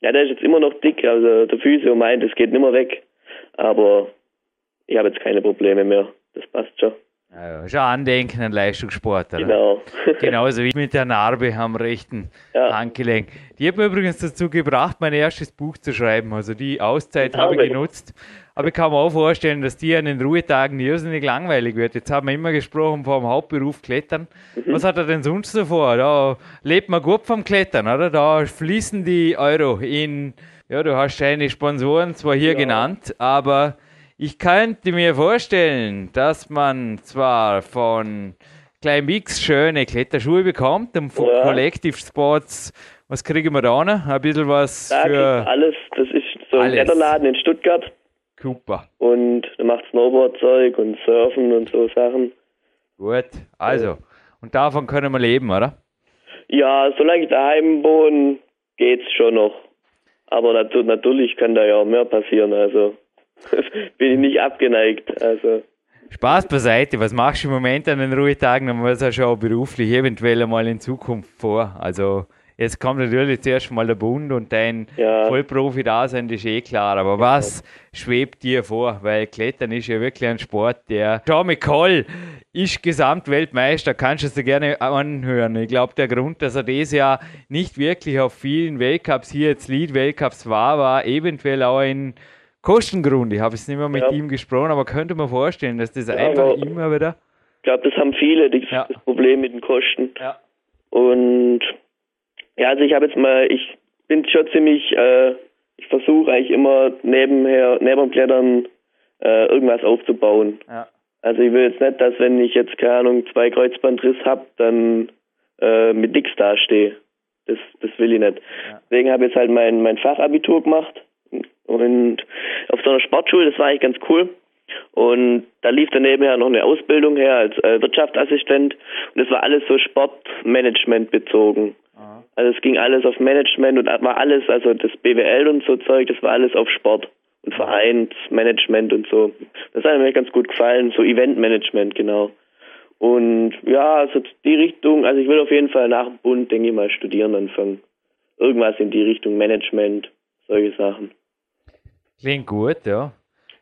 ja, der ist jetzt immer noch dick, also der Physio meint, es geht nimmer weg. Aber ich habe jetzt keine Probleme mehr. Das passt schon. Ja, ja. Schon Andenken an Leistungssport, oder? Genau. Genauso wie mit der Narbe am rechten Ja. Handgelenk. Die hat mir übrigens dazu gebracht, mein erstes Buch zu schreiben. Also die Auszeit habe ich genutzt. Aber ich kann mir auch vorstellen, dass die an den Ruhetagen irrsinnig langweilig wird. Jetzt haben wir immer gesprochen vom Hauptberuf Klettern. Mhm. Was hat er denn sonst so vor? Da lebt man gut vom Klettern, oder? Da fließen die Euro in, ja, du hast deine Sponsoren zwar hier genannt, aber ich könnte mir vorstellen, dass man zwar von Klein Mix schöne Kletterschuhe bekommt und von Ja. Collective Sports, was kriegen wir da noch? Ein bisschen was Da für alles, das ist so ein. Kletterladen in Stuttgart Cooper. und der macht Snowboardzeug und Surfen und so Sachen. Gut, also. Und davon können wir leben, oder? Ja, solange ich daheim wohne, geht's schon noch. Aber natu natürlich kann da ja auch mehr passieren, also bin ich nicht abgeneigt. Also Spaß beiseite, was machst du im Moment an den Ruhetagen? Dann muss ja schon auch beruflich eventuell einmal in Zukunft vor. Also jetzt kommt natürlich zuerst mal der Bund und dein Ja. Vollprofi-Dasein, das ist eh klar. Aber was schwebt dir vor? Weil Klettern ist ja wirklich ein Sport, der... John McCall ist Gesamtweltmeister, kannst du es dir gerne anhören. Ich glaube, der Grund, dass er dieses Jahr nicht wirklich auf vielen Weltcups hier jetzt Lead-Weltcups war, war eventuell auch ein Kostengrund. Ich habe es nicht mehr mit Ja. ihm gesprochen, aber könnte mir vorstellen, dass das Ja, einfach aber- immer wieder. ich glaube, das haben viele, das, Ja. das Problem mit den Kosten. Ja. Und ja, also ich habe jetzt mal, ich bin schon ziemlich, äh, ich versuche eigentlich immer nebenher, neben dem Klettern äh, irgendwas aufzubauen. Ja. Also ich will jetzt nicht, dass wenn ich jetzt, keine Ahnung, zwei Kreuzbandriss hab, dann äh, mit nix dastehe. Das, das will ich nicht. Ja. Deswegen habe ich jetzt halt mein, mein Fachabitur gemacht und auf so einer Sportschule, das war eigentlich ganz cool. Und da lief dann nebenher noch eine Ausbildung her als äh, Wirtschaftsassistent und das war alles so Sportmanagement bezogen. Also es ging alles auf Management und war alles, also das BWL und so Zeug, das war alles auf Sport und Vereinsmanagement und so. Das hat mir ganz gut gefallen, so Eventmanagement, genau. Und ja, also die Richtung, also ich will auf jeden Fall nach dem Bund, denke ich mal, studieren anfangen. Irgendwas in die Richtung Management, solche Sachen. Klingt gut, ja.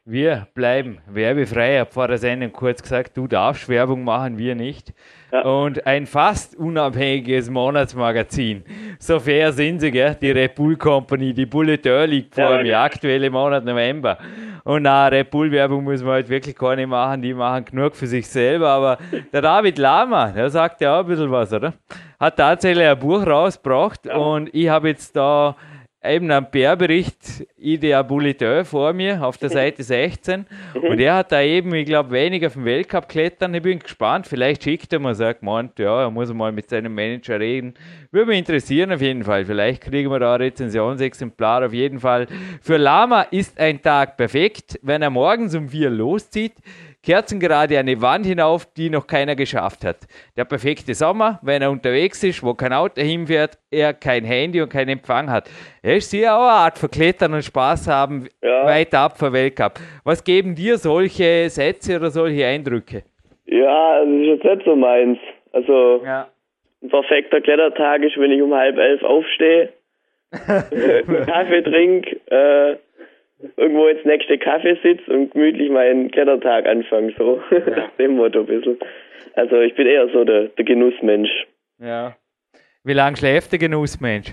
Wir bleiben werbefrei. Ich habe vor der Sendung kurz gesagt, du darfst Werbung machen, wir nicht. Ja. Und ein fast unabhängiges Monatsmagazin. So fair sind sie, gell? Die Red Bull Company, die Bulleteur liegt vor Ja, dem ja. aktuellen Monat November. Und na, Red Bull Werbung müssen wir halt wirklich gar nicht machen, die machen genug für sich selber. Aber der David Lama, der sagt ja auch ein bisschen was, oder? Hat tatsächlich ein Buch rausgebracht und ich habe jetzt da eben einen PR-Bericht Idea Bulletin vor mir auf der Seite 16 und er hat da eben, ich glaube, wenig auf dem Weltcup klettern. Ich bin gespannt, vielleicht schickt er mir, sagt, meint, ja, er muss mal mit seinem Manager reden. Würde mich interessieren auf jeden Fall. Vielleicht kriegen wir da ein Rezensionsexemplar auf jeden Fall. Für Lama ist ein Tag perfekt, wenn er morgens um vier loszieht. Kerzengerade eine Wand hinauf, die noch keiner geschafft hat. Der perfekte Sommer, wenn er unterwegs ist, wo kein Auto hinfährt, er kein Handy und keinen Empfang hat. Er ist sicher auch eine Art von Klettern und Spaß haben, Ja. weit ab vom Weltcup. Was geben dir solche Sätze oder solche Eindrücke? Ja, das ist jetzt nicht so meins. Also Ja. ein perfekter Klettertag ist, wenn ich um halb elf aufstehe, Kaffee trinke, äh, irgendwo ins nächste Kaffee sitze und gemütlich meinen Klettertag anfange, so nach dem Motto ein bisschen. Also ich bin eher so der, der Genussmensch. ja. Wie lange schläft der Genussmensch?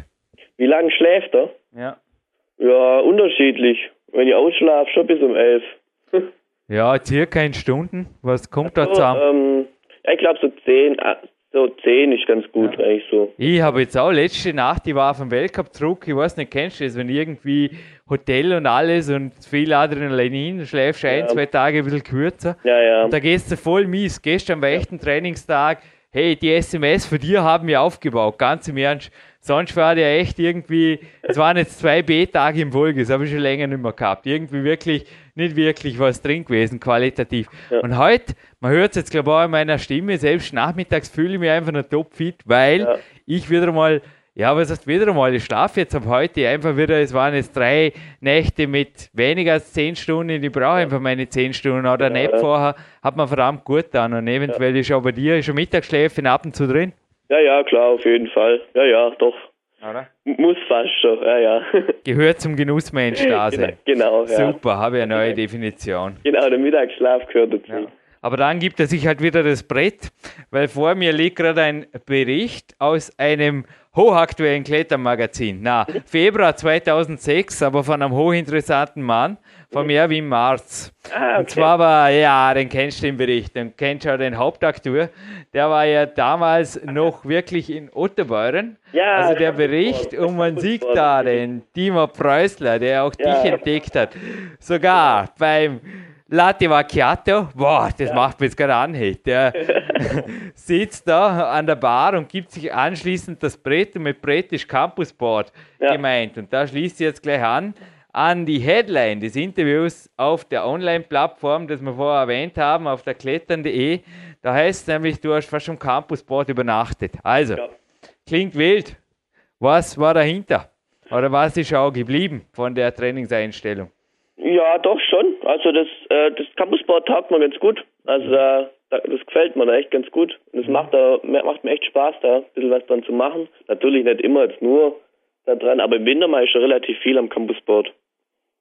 Wie lange schläft er? Ja. Ja, unterschiedlich. Wenn ich ausschlafe, schon bis um elf. Ja, circa in Stunden. Was kommt da So, zusammen? ähm, ja, ich glaube so zehn, ah, So 10 ist ganz gut, ja. eigentlich so. Ich habe jetzt auch letzte Nacht, ich war vom Weltcup zurück, ich weiß nicht, kennst du das, wenn irgendwie Hotel und alles und viel Adrenalin, schläfst ein, ja. zwei Tage ein bisschen kürzer. Ja, ja. Und da gehst du voll mies. Gestern war echt ein Trainingstag. Hey, die SMS für dir haben wir aufgebaut, ganz im Ernst. Sonst war der echt irgendwie, es waren jetzt zwei B-Tage im Folge, das habe ich schon länger nicht mehr gehabt. Irgendwie wirklich, nicht wirklich was drin gewesen, qualitativ. Ja. Und heute, man hört es jetzt glaube ich auch in meiner Stimme, selbst nachmittags fühle ich mich einfach noch topfit, weil ja. ich wieder mal ja, was heißt wieder einmal? Ich schlafe jetzt ab heute einfach wieder. Es waren jetzt drei Nächte mit weniger als zehn Stunden. Ich brauche einfach meine zehn Stunden. Oder ja, nicht vorher hat man verdammt gut dann. Und eventuell ja. ist auch bei dir schon Mittagsschläfe ab und zu drin. Ja, ja, klar, auf jeden Fall. Ja, ja, doch. Oder? Muss fast schon, ja, ja. Gehört zum Genussmensch da sein. Genau, ja. Super, habe ich eine neue Definition. Genau, der Mittagsschlaf gehört dazu. Ja. Aber dann gibt er sich halt wieder das Brett, weil vor mir liegt gerade ein Bericht aus einem hochaktuellen Klettermagazin. Na, Februar 2006, aber von einem hochinteressanten Mann, von Erwin Marz. Ah, okay. Und zwar war, ja, den kennst du den Bericht, den kennst du auch den Hauptakteur. Der war ja damals noch wirklich in Ottobeuren. Ja, also der Bericht, und man sieht da den Timo Preußler, der auch ja. dich entdeckt hat. Sogar beim Latte Macchiato, boah, das ja. macht mir jetzt gerade an. Hey. Der sitzt da an der Bar und gibt sich anschließend das Brett und mit Brett ist Campusboard ja. gemeint. Und da schließt sie jetzt gleich an an die Headline des Interviews auf der Online-Plattform, das wir vorher erwähnt haben, auf der klettern.de. Da heißt es nämlich, du hast fast schon Campusboard übernachtet. Also, ja. klingt wild. Was war dahinter? Oder was ist auch geblieben von der Trainingseinstellung? Ja, doch schon. Also das, äh, das Campusboard taugt mir ganz gut. Also äh, das gefällt mir da echt ganz gut. Und es macht, da, macht mir echt Spaß, da ein bisschen was dran zu machen. Natürlich nicht immer jetzt nur da dran, aber im Winter mache ich schon relativ viel am Campusboard.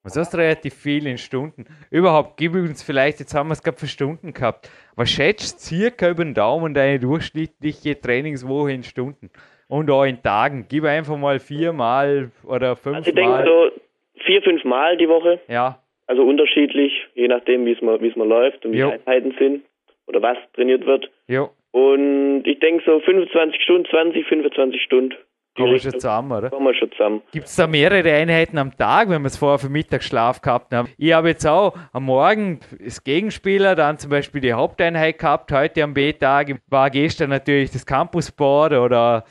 Was heißt relativ viel in Stunden? Überhaupt, gib uns vielleicht, jetzt haben wir es gerade für Stunden gehabt. Was schätzt circa über den Daumen deine durchschnittliche Trainingswoche in Stunden? Und auch in Tagen? Gib einfach mal viermal oder fünfmal. Also ich denke so vier, fünf Mal die Woche. Ja. Also unterschiedlich, je nachdem, wie es mal, mal läuft und wie die Einheiten sind oder was trainiert wird. Jo. Und ich denke so 25 Stunden, 20, 25 Stunden. Kommen wir schon zusammen, oder? Kommen wir schon zusammen. Gibt es da mehrere Einheiten am Tag, wenn wir es vorher für Mittagsschlaf gehabt haben? Ich habe jetzt auch am Morgen das Gegenspieler, dann zum Beispiel die Haupteinheit gehabt, heute am B-Tag war gestern natürlich das Campusboard oder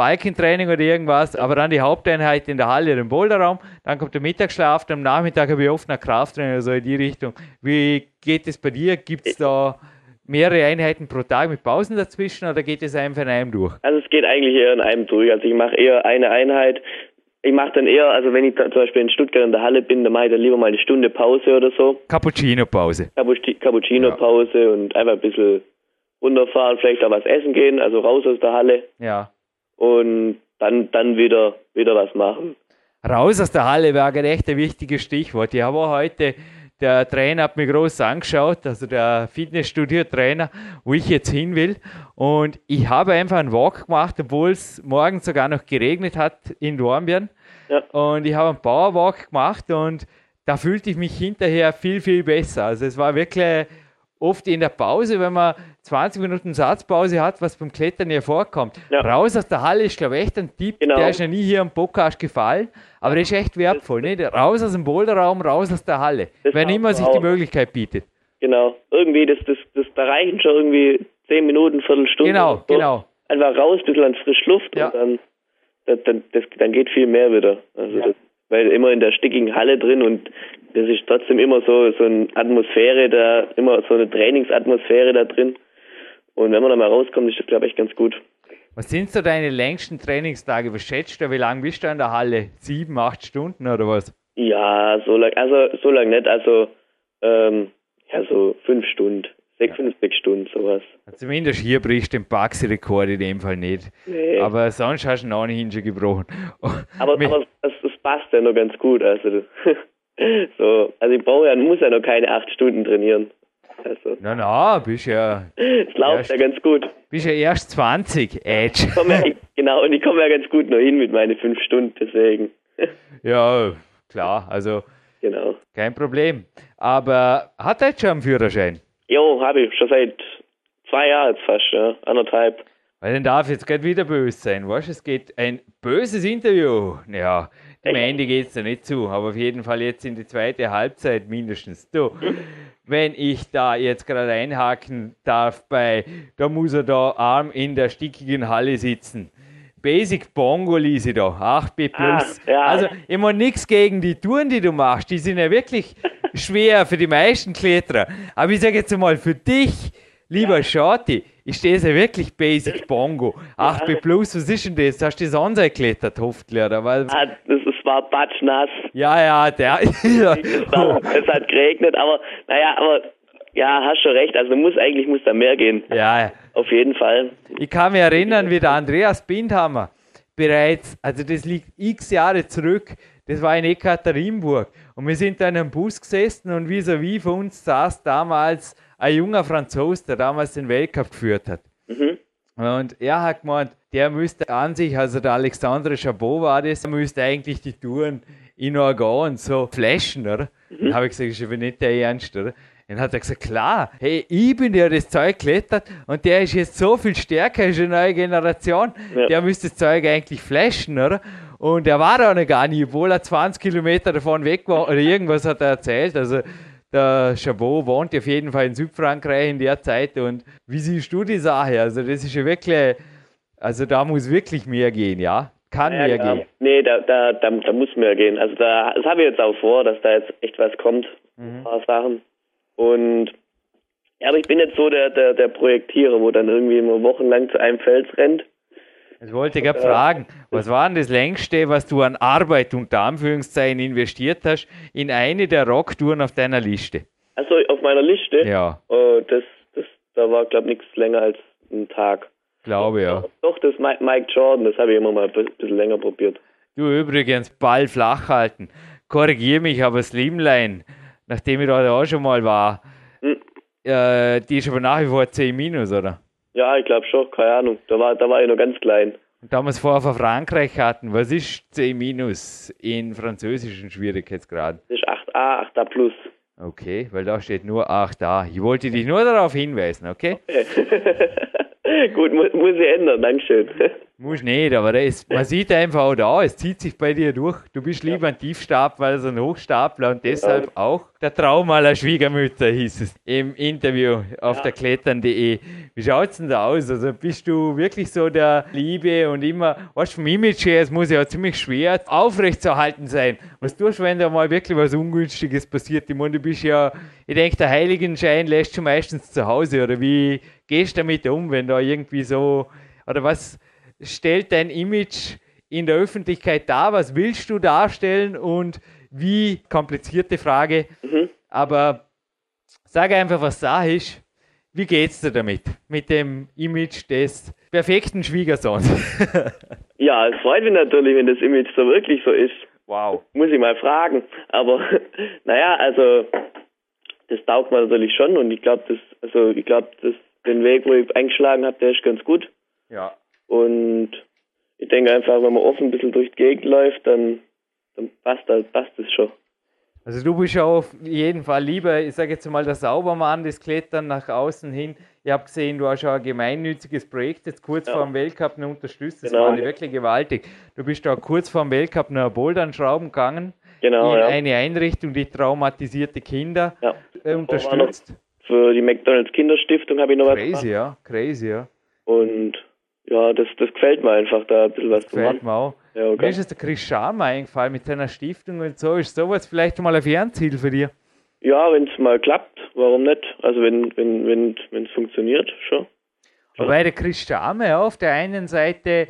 Biking-Training oder irgendwas, aber dann die Haupteinheit in der Halle, im Boulderraum, dann kommt der Mittagsschlaf, am Nachmittag habe ich oft noch Krafttraining, also in die Richtung. Wie geht es bei dir? Gibt es da mehrere Einheiten pro Tag mit Pausen dazwischen oder geht es einfach in einem durch? Also es geht eigentlich eher in einem durch. Also ich mache eher eine Einheit. Ich mache dann eher, also wenn ich zum Beispiel in Stuttgart in der Halle bin, dann mache ich dann lieber mal eine Stunde Pause oder so. Cappuccino-Pause. Cappuccino-Pause ja. und einfach ein bisschen runterfahren, vielleicht auch was essen gehen, also raus aus der Halle. Ja und dann, dann wieder, wieder was machen. Raus aus der Halle wäre echt ein wichtiges Stichwort. Ich habe heute, der Trainer hat mir groß angeschaut, also der Fitnessstudio-Trainer, wo ich jetzt hin will. Und ich habe einfach einen Walk gemacht, obwohl es morgens sogar noch geregnet hat in Dornbirn. Ja. Und ich habe einen Powerwalk gemacht und da fühlte ich mich hinterher viel, viel besser. Also es war wirklich oft in der Pause, wenn man 20 Minuten Satzpause hat, was beim Klettern ja vorkommt. Ja. Raus aus der Halle ist, glaube ich, echt ein Tipp, genau. der ist ja nie hier am Podcast gefallen, aber der ist echt wertvoll. Nicht? Raus aus dem Boulderraum, raus aus der Halle, das wenn immer sich die Möglichkeit bietet. Genau, irgendwie, das, das, das, da reichen schon irgendwie 10 Minuten, Viertelstunde. Genau, so. genau. Einfach raus, ein bisschen an frisch Luft ja. und dann, dann, das, dann geht viel mehr wieder. Also ja. das, weil immer in der stickigen Halle drin und das ist trotzdem immer so, so eine Atmosphäre da, immer so eine Trainingsatmosphäre da drin. Und wenn man dann mal rauskommt, ist das, glaube ich, ganz gut. Was sind so deine längsten Trainingstage? Was schätzt du? Wie lange bist du in der Halle? Sieben, acht Stunden oder was? Ja, so lang, also so lang nicht. Also ähm, ja, so fünf Stunden. Sechs, ja. fünf, sechs Stunden, sowas. Zumindest hier brichst du den Baxi-Rekord in dem Fall nicht. Nee. Aber sonst hast du ihn auch nicht schon gebrochen. aber, aber das, das, passt ja noch ganz gut. Also, so, also ich brauche ja, muss ja noch keine acht Stunden trainieren. Also. Na, na, bist ja. Es läuft ja ganz gut. Bist ja erst 20, Edge. Ja, genau, und ich komme ja ganz gut noch hin mit meinen fünf Stunden, deswegen. Ja, klar, also. Genau. Kein Problem. Aber hat er jetzt schon einen Führerschein? Jo, habe ich. Schon seit zwei Jahren jetzt fast, ja. Anderthalb. Weil dann darf jetzt gerade wieder böse sein. Weißt du, es geht ein böses Interview. Ja, dem Ende geht es da nicht zu, aber auf jeden Fall jetzt in die zweite Halbzeit mindestens. Du, wenn ich da jetzt gerade einhaken darf bei, da muss er da arm in der stickigen Halle sitzen. Basic Bongo lese da, 8B Plus. Ah, ja. Also immer nichts gegen die Touren, die du machst. Die sind ja wirklich schwer für die meisten Kletterer. Aber ich sage jetzt mal, für dich, lieber ja. Shorty, ist das ja wirklich Basic Bongo. 8B Plus, was ist denn das? Hast du das online geklettert, hoffentlich, oder? Weil, ah, das, das war batschnass. Ja, ja, der. ja. es hat geregnet, aber naja, aber ja, hast schon recht. Also muss eigentlich muss da mehr gehen. Ja, ja. Auf jeden Fall. Ich kann mich erinnern, wie der Andreas Bindhammer bereits, also das liegt x Jahre zurück, das war in Ekaterinburg. Und wir sind da in einem Bus gesessen und vis-à-vis von uns saß damals ein junger Franzose, der damals den Weltcup geführt hat. Mhm. Und er hat gemeint, der müsste an sich, also der Alexandre Chabot war das, der müsste eigentlich die Touren in Organ so flashen, oder? Mhm. Dann habe ich gesagt, ist aber nicht der Ernst, oder? Dann hat er gesagt, klar, hey, ich bin ja das Zeug geklettert und der ist jetzt so viel stärker, ist eine neue Generation, ja. der müsste das Zeug eigentlich flashen, oder? Und er war da noch gar nicht, obwohl er 20 Kilometer davon weg war oder irgendwas hat er erzählt. Also der Chabot wohnt auf jeden Fall in Südfrankreich in der Zeit und wie siehst du die Sache? Also das ist ja wirklich, also da muss wirklich mehr gehen, ja? Kann ja, mehr ja. gehen. Nee, da, da, da, da, muss mehr gehen. Also da, das habe ich jetzt auch vor, dass da jetzt echt was kommt. Mhm. Ein paar Sachen. Und ja, aber ich bin jetzt so der, der, der Projektierer, wo dann irgendwie immer wochenlang zu einem Fels rennt. Ich wollte gerade äh, fragen, was war denn das längste, was du an Arbeit unter Anführungszeichen investiert hast, in eine der Rocktouren auf deiner Liste? Also auf meiner Liste? Ja. Oh, das, das, da war, glaube ich, nichts länger als ein Tag. Glaube ja. Doch, das Mike Jordan, das habe ich immer mal ein bisschen länger probiert. Du übrigens, Ball flach halten. Korrigier mich, aber Slimline, nachdem ich da auch schon mal war, hm. äh, die ist aber nach wie vor 10 minus, oder? Ja, ich glaube schon, keine Ahnung. Da war, da war ich noch ganz klein. Und da wir es vorher von Frankreich hatten, was ist C minus in französischen Schwierigkeitsgraden? Das ist 8a, 8a plus. Okay, weil da steht nur 8a. Ich wollte dich nur darauf hinweisen, okay? okay. Gut, muss, muss ich ändern, Dankeschön. Muss nicht, aber ist, man sieht einfach auch da, es zieht sich bei dir durch. Du bist lieber ja. ein Tiefstapler als ein Hochstapler und deshalb ja. auch der Traum aller Schwiegermütter hieß es im Interview auf ja. der klettern.de. Wie schaut es denn da aus? Also bist du wirklich so der Liebe und immer, was vom Image her, es muss ja ziemlich schwer aufrechtzuerhalten sein. Was tust du, wenn da mal wirklich was Ungünstiges passiert? Ich meine, du bist ja, ich denke, der Heiligenschein lässt du meistens zu Hause oder wie gehst du damit um, wenn da irgendwie so, oder was, stellt dein Image in der Öffentlichkeit dar? Was willst du darstellen und wie? Komplizierte Frage. Mhm. Aber sag einfach, was da ist. Wie geht's dir damit? Mit dem Image des perfekten Schwiegersohns? ja, es freut mich natürlich, wenn das Image so wirklich so ist. Wow. Muss ich mal fragen. Aber naja, also das taugt mir natürlich schon und ich glaube, das, also ich glaube, das den Weg, wo ich eingeschlagen habe, der ist ganz gut. Ja. Und ich denke einfach, wenn man offen ein bisschen durch die Gegend läuft, dann, dann passt, das, passt das schon. Also du bist ja auf jeden Fall lieber, ich sage jetzt mal, der Saubermann des Klettern nach außen hin. Ich habe gesehen, du hast ja ein gemeinnütziges Projekt jetzt kurz ja. vor dem Weltcup noch unterstützt. Das genau. war wirklich gewaltig. Du bist da kurz vor dem Weltcup nach Bouldern schrauben gegangen. Genau, in ja. eine Einrichtung, die traumatisierte Kinder ja. äh, unterstützt. Für die McDonalds Kinderstiftung habe ich noch crazy, was Crazy, ja. Crazy, ja. Und ja, das, das gefällt mir einfach, da ein bisschen was das zu machen. Mir auch. Ja, okay. Mir ist jetzt der Chris Sharma eingefallen mit seiner Stiftung und so. Ist sowas vielleicht mal ein Fernziel für dich? Ja, wenn es mal klappt, warum nicht? Also wenn wenn wenn wenn es funktioniert, schon. Wobei der Chris Sharma auf der einen Seite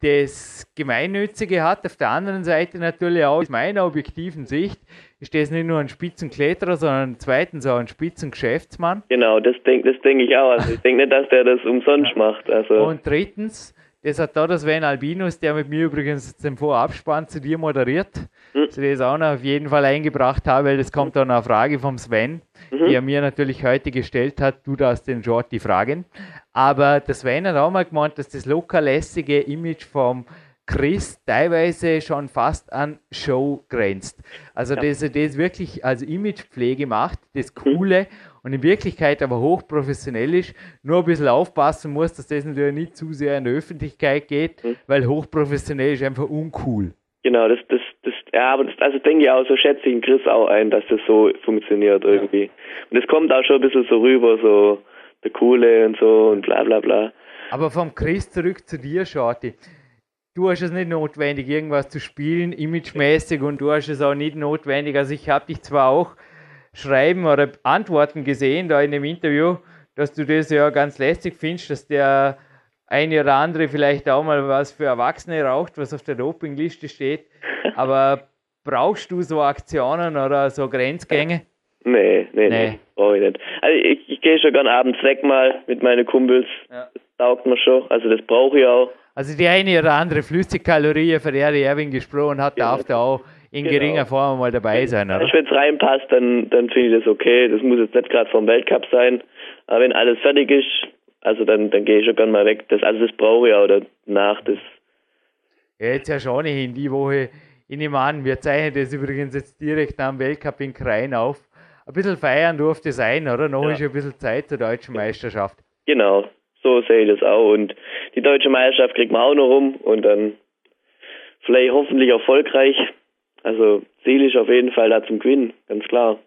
das Gemeinnützige hat, auf der anderen Seite natürlich auch aus meiner objektiven Sicht ist das nicht nur ein Spitzenkletterer, sondern zweitens auch ein Spitzengeschäftsmann. Genau, das denke das denk ich auch. Also ich denke nicht, dass der das umsonst macht. Also. Und drittens, das hat da das Sven Albinus, der mit mir übrigens den Vorabspann zu dir moderiert, hm. dass ich das auch noch auf jeden Fall eingebracht habe, weil das kommt dann eine Frage vom Sven, mhm. die er mir natürlich heute gestellt hat. Du darfst den Short die fragen. Aber der Sven hat auch mal gemeint, dass das locker lässige Image vom Chris teilweise schon fast an Show grenzt. Also ja. dass er das wirklich als Imagepflege macht, das mhm. Coole und in Wirklichkeit aber hochprofessionell ist, nur ein bisschen aufpassen muss, dass das natürlich nicht zu sehr in die Öffentlichkeit geht, mhm. weil hochprofessionell ist einfach uncool. Genau, das, das, das, ja, aber das, also denke ich auch, so schätze ich den Chris auch ein, dass das so funktioniert irgendwie. Ja. Und es kommt auch schon ein bisschen so rüber, so der Coole und so und bla bla bla. Aber vom Chris zurück zu dir, Shorty. Du hast es nicht notwendig, irgendwas zu spielen, imagemäßig, und du hast es auch nicht notwendig. Also ich habe dich zwar auch schreiben oder Antworten gesehen da in dem Interview, dass du das ja ganz lästig findest, dass der eine oder andere vielleicht auch mal was für Erwachsene raucht, was auf der Dopingliste steht. Aber brauchst du so Aktionen oder so Grenzgänge? Nee, nee, nee, nee. brauche ich nicht. Also ich, ich gehe schon gern abends weg mal mit meinen Kumpels. Ja. Das taugt mir schon. Also das brauche ich auch. Also die eine oder andere Flüssigkalorie, von der Erwin gesprochen hat, darf da auch in genau. geringer Form mal dabei sein, oder? Wenn es reinpasst, dann, dann finde ich das okay. Das muss jetzt nicht gerade vom Weltcup sein. Aber wenn alles fertig ist, also dann, dann gehe ich schon gern mal weg. Das, also das brauche ich auch danach. Das ja, jetzt ja schon in die Woche. Ich nehme an, wir zeichnen das übrigens jetzt direkt am Weltcup in Krain auf. Ein bisschen feiern durfte sein, oder? Noch ja. ist ein bisschen Zeit zur deutschen Meisterschaft. Genau, so sehe ich das auch. Und die deutsche Meisterschaft kriegt man auch noch rum und dann vielleicht hoffentlich erfolgreich. Also Ziel ist auf jeden Fall da zum Gewinnen, ganz klar.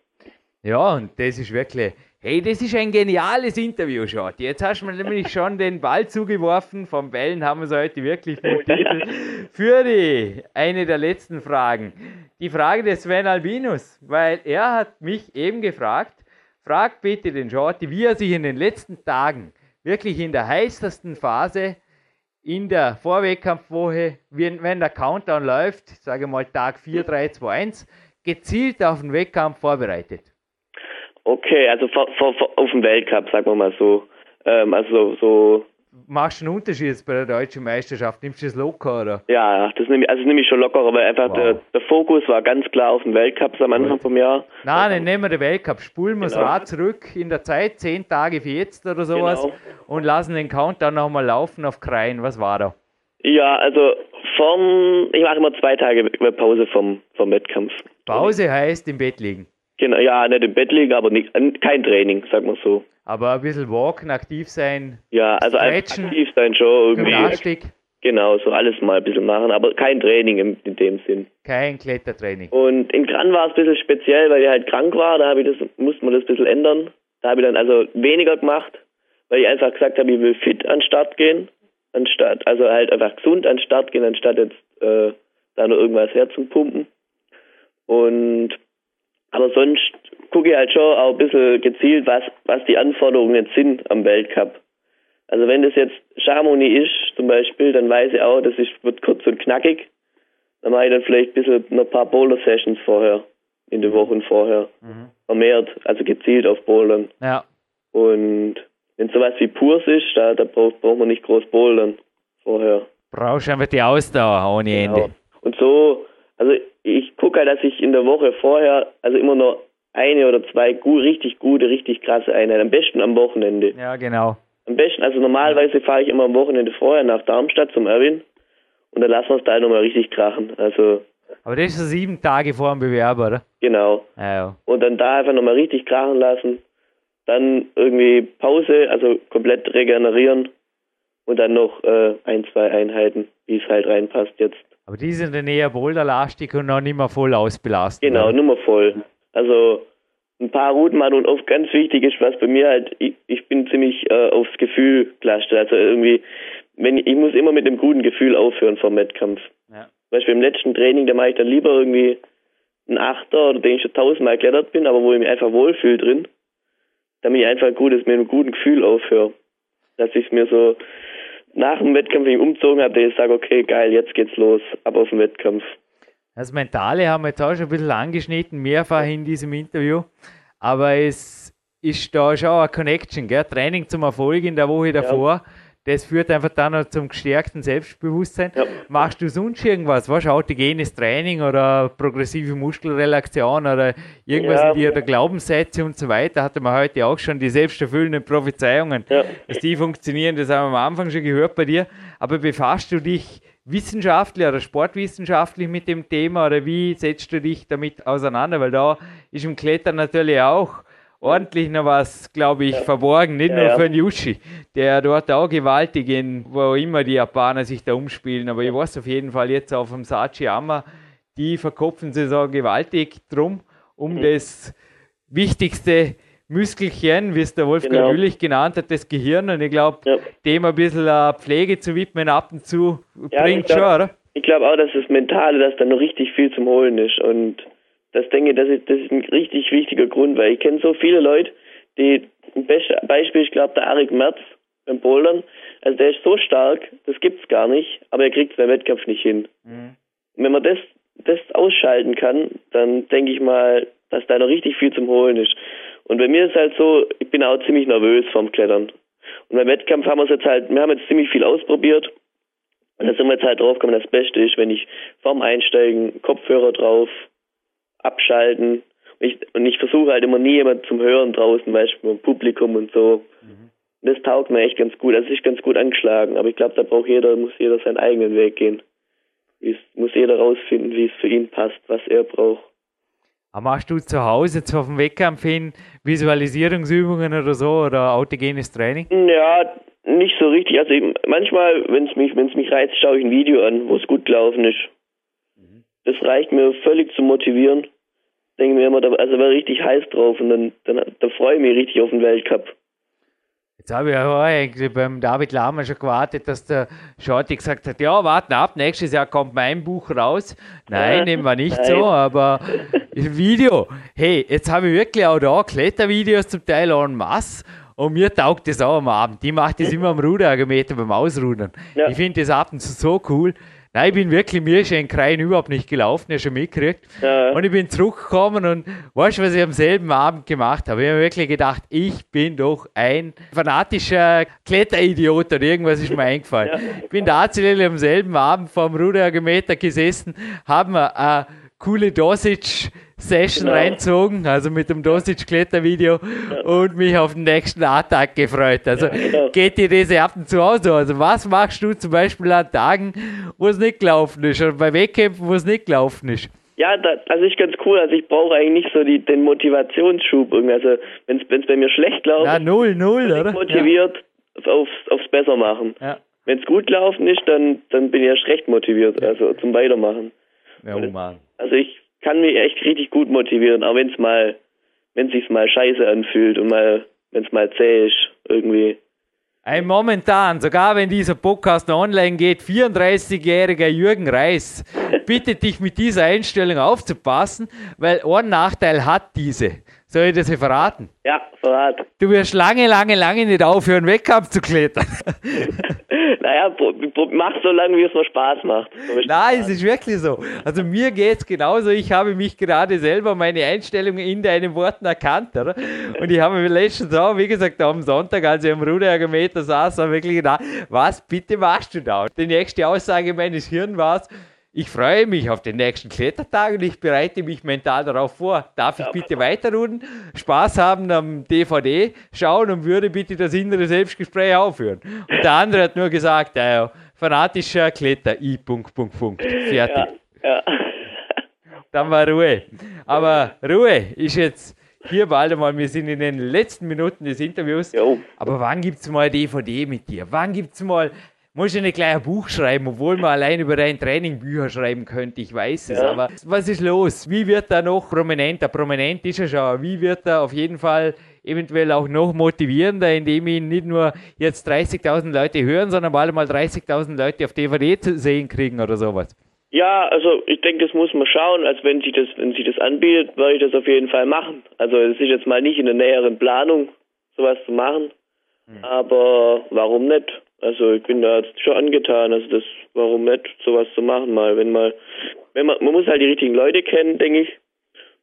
Ja, und das ist wirklich Hey, das ist ein geniales Interview, Schott. Jetzt hast du mir nämlich schon den Ball zugeworfen. Vom Bällen haben wir es heute wirklich. Für die eine der letzten Fragen. Die Frage des Sven Albinus, weil er hat mich eben gefragt, frag bitte den Shorty, wie er sich in den letzten Tagen wirklich in der heißesten Phase in der Vorwettkampfwoche, wenn der Countdown läuft, sage mal Tag 4, 3, 2, 1, gezielt auf den Wettkampf vorbereitet. Okay, also vor, vor, vor, auf dem Weltcup, sagen wir mal so. Ähm, also so. Machst du einen Unterschied jetzt bei der deutschen Meisterschaft? Nimmst du das locker, oder? Ja, das nehme ich, also nehme ich schon locker, aber einfach wow. der, der, Fokus war ganz klar auf dem Weltcup am Anfang Gut. vom Jahr. Nein, dann nehmen wir den Weltcup, spulen wir genau. das Rad zurück in der Zeit, zehn Tage wie jetzt oder sowas, genau. und lassen den Countdown nochmal laufen auf Kreien. Was war da? Ja, also vom, ich mache immer zwei Tage Pause vom, vom Wettkampf. Pause heißt im Bett liegen. Genau, ja, nicht im Bett liegen, aber nicht, kein Training, sagen wir so. Aber ein bisschen walken, aktiv sein. Ja, also stretchen, aktiv sein schon irgendwie. Gymnastik. Genau, so alles mal ein bisschen machen, aber kein Training in, in dem Sinn. Kein Klettertraining. Und in Gran war es ein bisschen speziell, weil ich halt krank war, da ich das, musste man das ein bisschen ändern. Da habe ich dann also weniger gemacht, weil ich einfach gesagt habe, ich will fit an den Start gehen, anstatt, also halt einfach gesund an den Start gehen, anstatt jetzt äh, da noch irgendwas herzupumpen. Und aber sonst gucke ich halt schon auch ein bisschen gezielt, was, was die Anforderungen jetzt sind am Weltcup. Also wenn das jetzt Chamonix ist, zum Beispiel, dann weiß ich auch, das ist, wird kurz und knackig. Dann mache ich dann vielleicht ein bisschen noch ein paar Boulder-Sessions vorher, in den Wochen vorher. Mhm. Vermehrt, also gezielt auf Bouldern. Ja. Und wenn sowas wie Purs ist, da, da braucht, braucht man nicht groß Bouldern vorher. Brauchst einfach die Ausdauer ohne genau. Ende. Und so, also ich gucke halt, dass ich in der Woche vorher, also immer nur eine oder zwei gut, richtig gute, richtig krasse Einheiten. Am besten am Wochenende. Ja, genau. Am besten, also normalerweise fahre ich immer am Wochenende vorher nach Darmstadt zum Erwin und dann lassen wir es da nochmal richtig krachen. Also. Aber das ist so sieben Tage vor dem Bewerb, oder? Genau. Ja, ja. Und dann da einfach nochmal richtig krachen lassen. Dann irgendwie Pause, also komplett regenerieren und dann noch äh, ein, zwei Einheiten, wie es halt reinpasst jetzt. Aber die sind dann eher boulderlastig und noch nicht mehr voll ausbelastet. Genau, oder? nur mal voll. Also ein paar Routen machen und oft ganz wichtig ist, was bei mir halt, ich, ich bin ziemlich äh, aufs Gefühl gelastet. Also irgendwie, wenn ich, muss immer mit einem guten Gefühl aufhören vom Wettkampf. Ja. Zum Beispiel im letzten Training, da mache ich dann lieber irgendwie einen Achter oder den ich schon tausendmal geklettert bin, aber wo ich mich einfach wohlfühle drin, damit ich einfach gut ist, mit einem guten Gefühl aufhöre. Dass ich mir so nach dem Wettkampf ich umgezogen habe, dass ich sage, okay, geil, jetzt geht's los, ab auf den Wettkampf. Das Mentale haben wir jetzt auch schon ein bisschen angeschnitten, mehrfach in diesem Interview. Aber es ist da schon eine Connection, gell? Training zum Erfolg in der Woche davor. Ja. Das führt einfach dann noch zum gestärkten Selbstbewusstsein. Ja. Machst du sonst irgendwas? Was autogenes Training oder progressive Muskelrelaktion oder irgendwas ja. in dir, der Glaubenssätze und so weiter? Hatte man heute auch schon die selbsterfüllenden Prophezeiungen, ja. dass die funktionieren. Das haben wir am Anfang schon gehört bei dir. Aber befasst du dich wissenschaftlich oder sportwissenschaftlich mit dem Thema oder wie setzt du dich damit auseinander? Weil da ist im Klettern natürlich auch ordentlich noch was, glaube ich, ja. verborgen. Nicht ja, nur für den Yushi, der dort auch gewaltig in, wo immer die Japaner sich da umspielen. Aber ich weiß auf jeden Fall jetzt auf dem Sachiyama, die verkopfen sich so gewaltig drum, um mhm. das wichtigste Muskelchen, wie es der Wolfgang genau. Jülich genannt hat, das Gehirn. Und ich glaube, ja. dem ein bisschen Pflege zu widmen ab und zu bringt schon, oder? Ich glaube auch, dass das Mentale, dass da noch richtig viel zum Holen ist. Und das denke das ist, das ist ein richtig wichtiger Grund, weil ich kenne so viele Leute, die, ein Beispiel, ich glaube, der Arik Merz beim Bouldern, also der ist so stark, das gibt's gar nicht, aber er kriegt es beim Wettkampf nicht hin. Mhm. wenn man das, das ausschalten kann, dann denke ich mal, dass da noch richtig viel zum Holen ist. Und bei mir ist halt so, ich bin auch ziemlich nervös vom Klettern. Und beim Wettkampf haben wir es jetzt halt, wir haben jetzt ziemlich viel ausprobiert. Und da sind wir jetzt halt drauf gekommen, das Beste ist, wenn ich vorm Einsteigen Kopfhörer drauf, abschalten. Und ich, und ich versuche halt immer nie jemand zum Hören draußen, Beispiel im Publikum und so. Mhm. Das taugt mir echt ganz gut. Also ist ganz gut angeschlagen. Aber ich glaube, da braucht jeder, muss jeder seinen eigenen Weg gehen. Es muss jeder rausfinden, wie es für ihn passt, was er braucht. Aber machst du zu Hause jetzt auf dem Wettkampf hin Visualisierungsübungen oder so oder autogenes Training? Ja, nicht so richtig. Also manchmal, wenn es mich, mich reizt, schaue ich ein Video an, wo es gut gelaufen ist. Das reicht mir völlig zu motivieren. Denke mir immer, also wäre richtig heiß drauf und dann, dann, dann freue ich mich richtig auf den Weltcup. Jetzt habe ich ja eigentlich beim David Lama schon gewartet, dass der Shorty gesagt hat, ja, warten ab, nächstes Jahr kommt mein Buch raus. Nein, nehmen wir nicht Nein. so, aber Video. Hey, jetzt habe ich wirklich auch da Klettervideos zum Teil en masse und mir taugt das auch am Abend. Die macht das immer am Ruderergometer beim Ausrudern. Ja. Ich finde das ab und zu so cool. Nein, ich bin wirklich, mir ist ein Krein überhaupt nicht gelaufen, er schon mitgekriegt. Ja. Und ich bin zurückgekommen und weißt du, was ich am selben Abend gemacht habe? Ich habe wirklich gedacht, ich bin doch ein fanatischer Kletteridiot oder irgendwas ist mir eingefallen. Ja. Ich bin tatsächlich am selben Abend vom Ruderergometer gesessen, haben wir eine coole Dosage Session genau. reinzogen, also mit dem Dosage Klettervideo ja. und mich auf den nächsten A-Tag gefreut. Also ja, genau. geht dir das ab und zu aus? Also was machst du zum Beispiel an Tagen, wo es nicht gelaufen ist oder bei Wettkämpfen, wo es nicht gelaufen ist? Ja, das, also ich ganz cool. Also ich brauche eigentlich nicht so die, den Motivationsschub irgendwie. Also wenn es bei mir schlecht läuft, ja, null, null, bin ich motiviert ja. aufs, aufs besser machen. Ja. Wenn es gut gelaufen ist, dann, dann bin ich erst recht motiviert, also zum Weitermachen. Ja, oh Mann. Also ich kann mich echt richtig gut motivieren, auch wenn es mal, wenn es sich mal scheiße anfühlt und mal, wenn es mal zäh ist, irgendwie. Ein momentan, sogar wenn dieser Podcast noch online geht, 34-jähriger Jürgen Reis bittet dich mit dieser Einstellung aufzupassen, weil ein Nachteil hat diese. Soll ich das hier verraten? Ja, verrat. Du wirst lange, lange, lange nicht aufhören, Wettkampf zu klettern. naja, mach so lange, wie es mir Spaß macht. Nein, es ist wirklich so. Also mir geht es genauso. Ich habe mich gerade selber meine Einstellung in deinen Worten erkannt. Oder? Und ich habe mir letztens auch, wie gesagt, am Sonntag, als ich am Ruderergometer saß, war wirklich gedacht, was bitte machst du da? Die nächste Aussage meines Hirns war, ich freue mich auf den nächsten Klettertag und ich bereite mich mental darauf vor. Darf ich bitte weiterruden, Spaß haben am DVD schauen und würde bitte das innere Selbstgespräch aufhören? Und der andere hat nur gesagt, ja, fanatischer Kletter, I. Punkt, Punkt, Punkt. Fertig. Ja, ja. Dann war Ruhe. Aber Ruhe ist jetzt hier bald einmal, wir sind in den letzten Minuten des Interviews. Jo. Aber wann gibt es mal DVD mit dir? Wann gibt es mal muss ja nicht gleich ein Buch schreiben, obwohl man allein über dein Training Bücher schreiben könnte, ich weiß es. Ja. Aber was ist los? Wie wird er noch prominenter? Prominent ist er schon. Wie wird er auf jeden Fall eventuell auch noch motivierender, indem ihn nicht nur jetzt 30.000 Leute hören, sondern mal mal 30.000 Leute auf DVD zu sehen kriegen oder sowas? Ja, also ich denke, das muss man schauen. Als wenn sich das, wenn sich das anbietet, würde ich das auf jeden Fall machen. Also es ist jetzt mal nicht in der näheren Planung, sowas zu machen. Hm. Aber warum nicht? Also ich bin da schon angetan, also das, warum nicht, sowas zu machen mal, wenn mal, wenn man, man muss halt die richtigen Leute kennen, denke ich.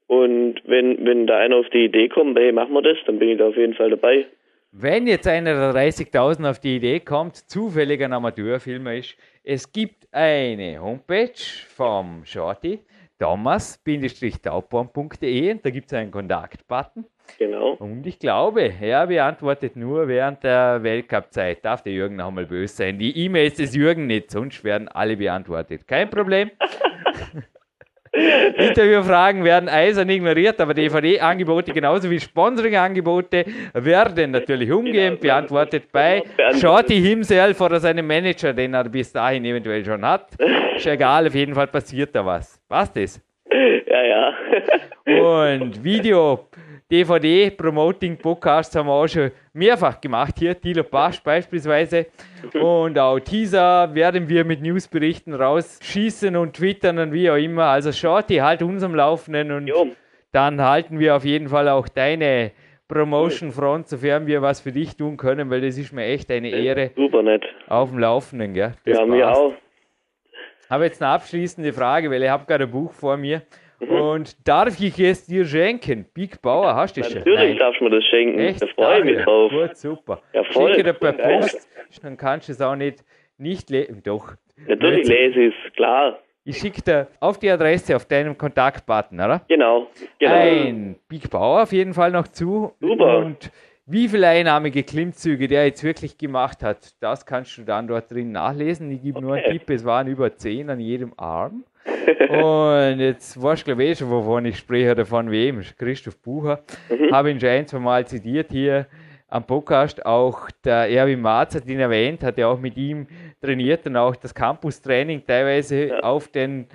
Und wenn, wenn da einer auf die Idee kommt, hey, machen wir das, dann bin ich da auf jeden Fall dabei. Wenn jetzt einer der 30.000 auf die Idee kommt, zufällig ein Amateurfilmer ist, es gibt eine Homepage vom Shorty, thomas-taubborn.de und da gibt es einen Kontaktbutton. Genau. Und ich glaube, er beantwortet nur während der Weltcup-Zeit. Darf der Jürgen noch mal böse sein? Die E-Mails des Jürgen nicht, sonst werden alle beantwortet. Kein Problem. Interviewfragen werden eisern ignoriert, aber DVD-Angebote genauso wie Sponsoring-Angebote werden natürlich umgehend genau, beantwortet bei Shorty himself oder seinem Manager, den er bis dahin eventuell schon hat. Ist egal, auf jeden Fall passiert da was. Was das? Ja, ja. Und Video DVD, Promoting, Podcasts haben wir auch schon mehrfach gemacht. Hier, Tilo Pasch beispielsweise. Und auch Teaser werden wir mit Newsberichten rausschießen und twittern und wie auch immer. Also Shorty, halt uns am Laufenden und jo. dann halten wir auf jeden Fall auch deine Promotion Front, sofern wir was für dich tun können, weil das ist mir echt eine Ehre. Super nett. Auf dem Laufenden, gell? Das ja, passt. mir auch. Habe jetzt eine abschließende Frage, weil ich habe gerade ein Buch vor mir. Mhm. Und darf ich es dir schenken? Big Bauer, hast du es schon? Natürlich darfst du mir das schenken. Echt? Da freue ich mich drauf. Gut, super. Ja, voll. Schicke dir per Post, dann kannst du es auch nicht, nicht lesen. Doch. Natürlich lese ich es, klar. Ich schicke dir auf die Adresse, auf deinem Kontaktbutton, oder? Genau. genau. Ein Big Bauer auf jeden Fall noch zu. Super. Und wie viele einnahmige Klimmzüge der jetzt wirklich gemacht hat, das kannst du dann dort drin nachlesen. Ich gebe okay. nur einen Tipp, es waren über 10 an jedem Arm. Und jetzt weißt du, glaube ich, schon, wovon ich spreche, oder von wem, Christoph Bucher. Mhm. Habe ihn schon ein, zwei Mal zitiert hier am Podcast. Auch der Erwin Marz hat ihn erwähnt, hat ja auch mit ihm trainiert und auch das Campus-Training teilweise ja. auf den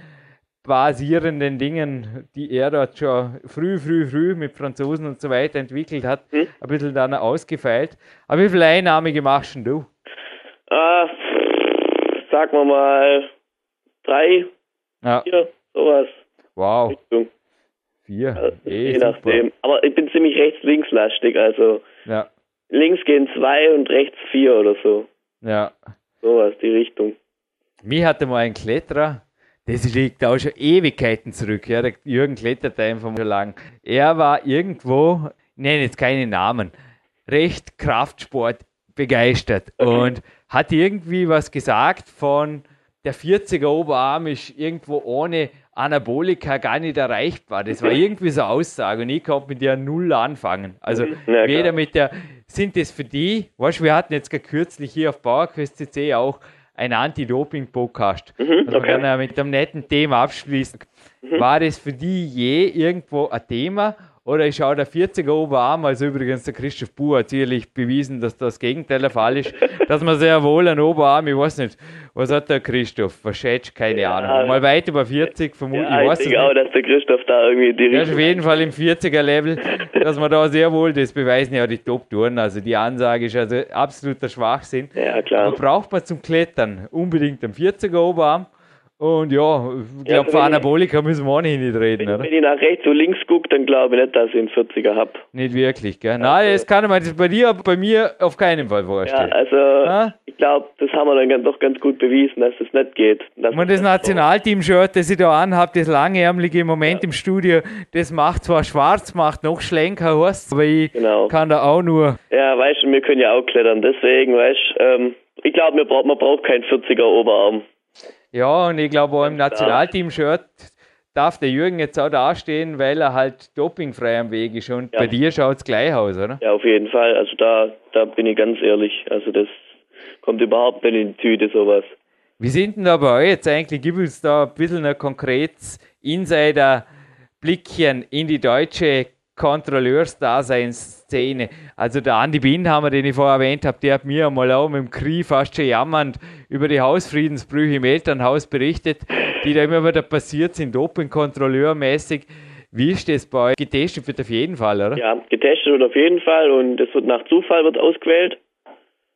basierenden Dingen, die er dort schon früh, früh, früh mit Franzosen und so weiter entwickelt hat, mhm. ein bisschen dann ausgefeilt. Aber wie viele Einnahme machst du? Äh, sagen wir mal drei, ja. Vier, sowas. Wow. Richtung. Vier. Also, eh, je nachdem. Aber ich bin ziemlich rechts-links-lastig, also ja. links gehen zwei und rechts vier oder so. Ja. Sowas, die Richtung. Mir hatte mal ein Kletterer, das liegt auch schon Ewigkeiten zurück. Ja, der Jürgen klettert einfach schon lang. Er war irgendwo, ich nenne jetzt keine Namen, recht Kraftsport begeistert okay. und hat irgendwie was gesagt von der 40er Oberarm ist irgendwo ohne Anabolika gar nicht erreichbar. Das war irgendwie so eine Aussage und ich konnte mit der null anfangen. Also ja, weder mit der, sind das für die, weißt du, wir hatten jetzt kürzlich hier auf PowerQuest CC auch ein Anti-Doping-Podcast. Mhm, also okay. wir mit einem netten Thema abschließen. Mhm. War das für die je irgendwo ein Thema oder ich schaue der 40er Oberarm, also übrigens der Christoph Buhr hat sicherlich bewiesen, dass das Gegenteil der Fall ist, dass man sehr wohl einen Oberarm, ich weiß nicht, was hat der Christoph? Was schätzt? Keine ja, Ahnung. Mal weit über 40, vermutlich. Ja, ich weiß ich auch, dass der Christoph da irgendwie die Ja, auf jeden Fall im 40er-Level, dass man da sehr wohl, das beweisen ja die Top-Touren, also die Ansage ist also absoluter Schwachsinn. Ja, klar. Aber braucht man zum Klettern unbedingt einen 40er Oberarm? Und ja, ich glaube, ja, von Anabolika müssen wir auch nicht reden, wenn, oder? Wenn ich nach rechts oder links gucke, dann glaube ich nicht, dass ich einen 40er habe. Nicht wirklich, gell? Also, Nein, das kann man das bei dir, bei mir auf keinen Fall vorstellen. Ja, also ha? ich glaube, das haben wir dann doch ganz gut bewiesen, dass das nicht geht. Und das Nationalteam-Shirt, das ich da anhabe, das langärmliche im Moment ja. im Studio, das macht zwar schwarz, macht noch schlenker, heißt aber ich genau. kann da auch nur... Ja, weißt du, wir können ja auch klettern, deswegen, weißt du, ähm, ich glaube, man braucht keinen 40er Oberarm. Ja, und ich glaube auch im Nationalteam-Shirt darf der Jürgen jetzt auch dastehen, weil er halt dopingfrei am Weg ist. Und ja. bei dir schaut es gleich aus, oder? Ja, auf jeden Fall. Also da, da bin ich ganz ehrlich. Also das kommt überhaupt nicht in die Tüte, sowas. Wie sind denn da bei euch jetzt eigentlich? Gib uns da ein bisschen ein konkretes Insider-Blickchen in die deutsche Kontrolleursdaseinsszene. Also der Andi Bindhammer, den ich vorher erwähnt habe, der hat mir einmal auch mit dem Krieg fast schon jammernd über die Hausfriedensbrüche im Elternhaus berichtet, die da immer wieder passiert sind, Dopingkontrolleurmäßig. Wie ist das bei euch? Getestet wird auf jeden Fall, oder? Ja, getestet wird auf jeden Fall und es wird nach Zufall wird ausgewählt.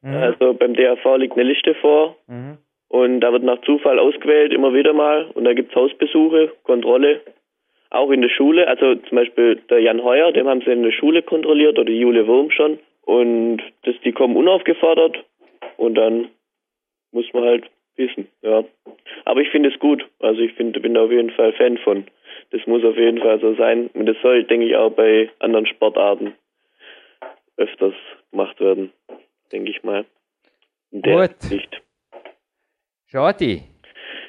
Mhm. Also beim DAV liegt eine Liste vor mhm. und da wird nach Zufall ausgewählt immer wieder mal und da gibt es Hausbesuche, Kontrolle auch in der Schule, also zum Beispiel der Jan Heuer, dem haben sie in der Schule kontrolliert oder Jule Wurm schon. Und das, die kommen unaufgefordert und dann muss man halt wissen, ja. Aber ich finde es gut. Also ich finde, bin da auf jeden Fall Fan von. Das muss auf jeden Fall so sein. Und das soll, denke ich, auch bei anderen Sportarten öfters gemacht werden, denke ich mal. Der Gut. Sicht. Shorty.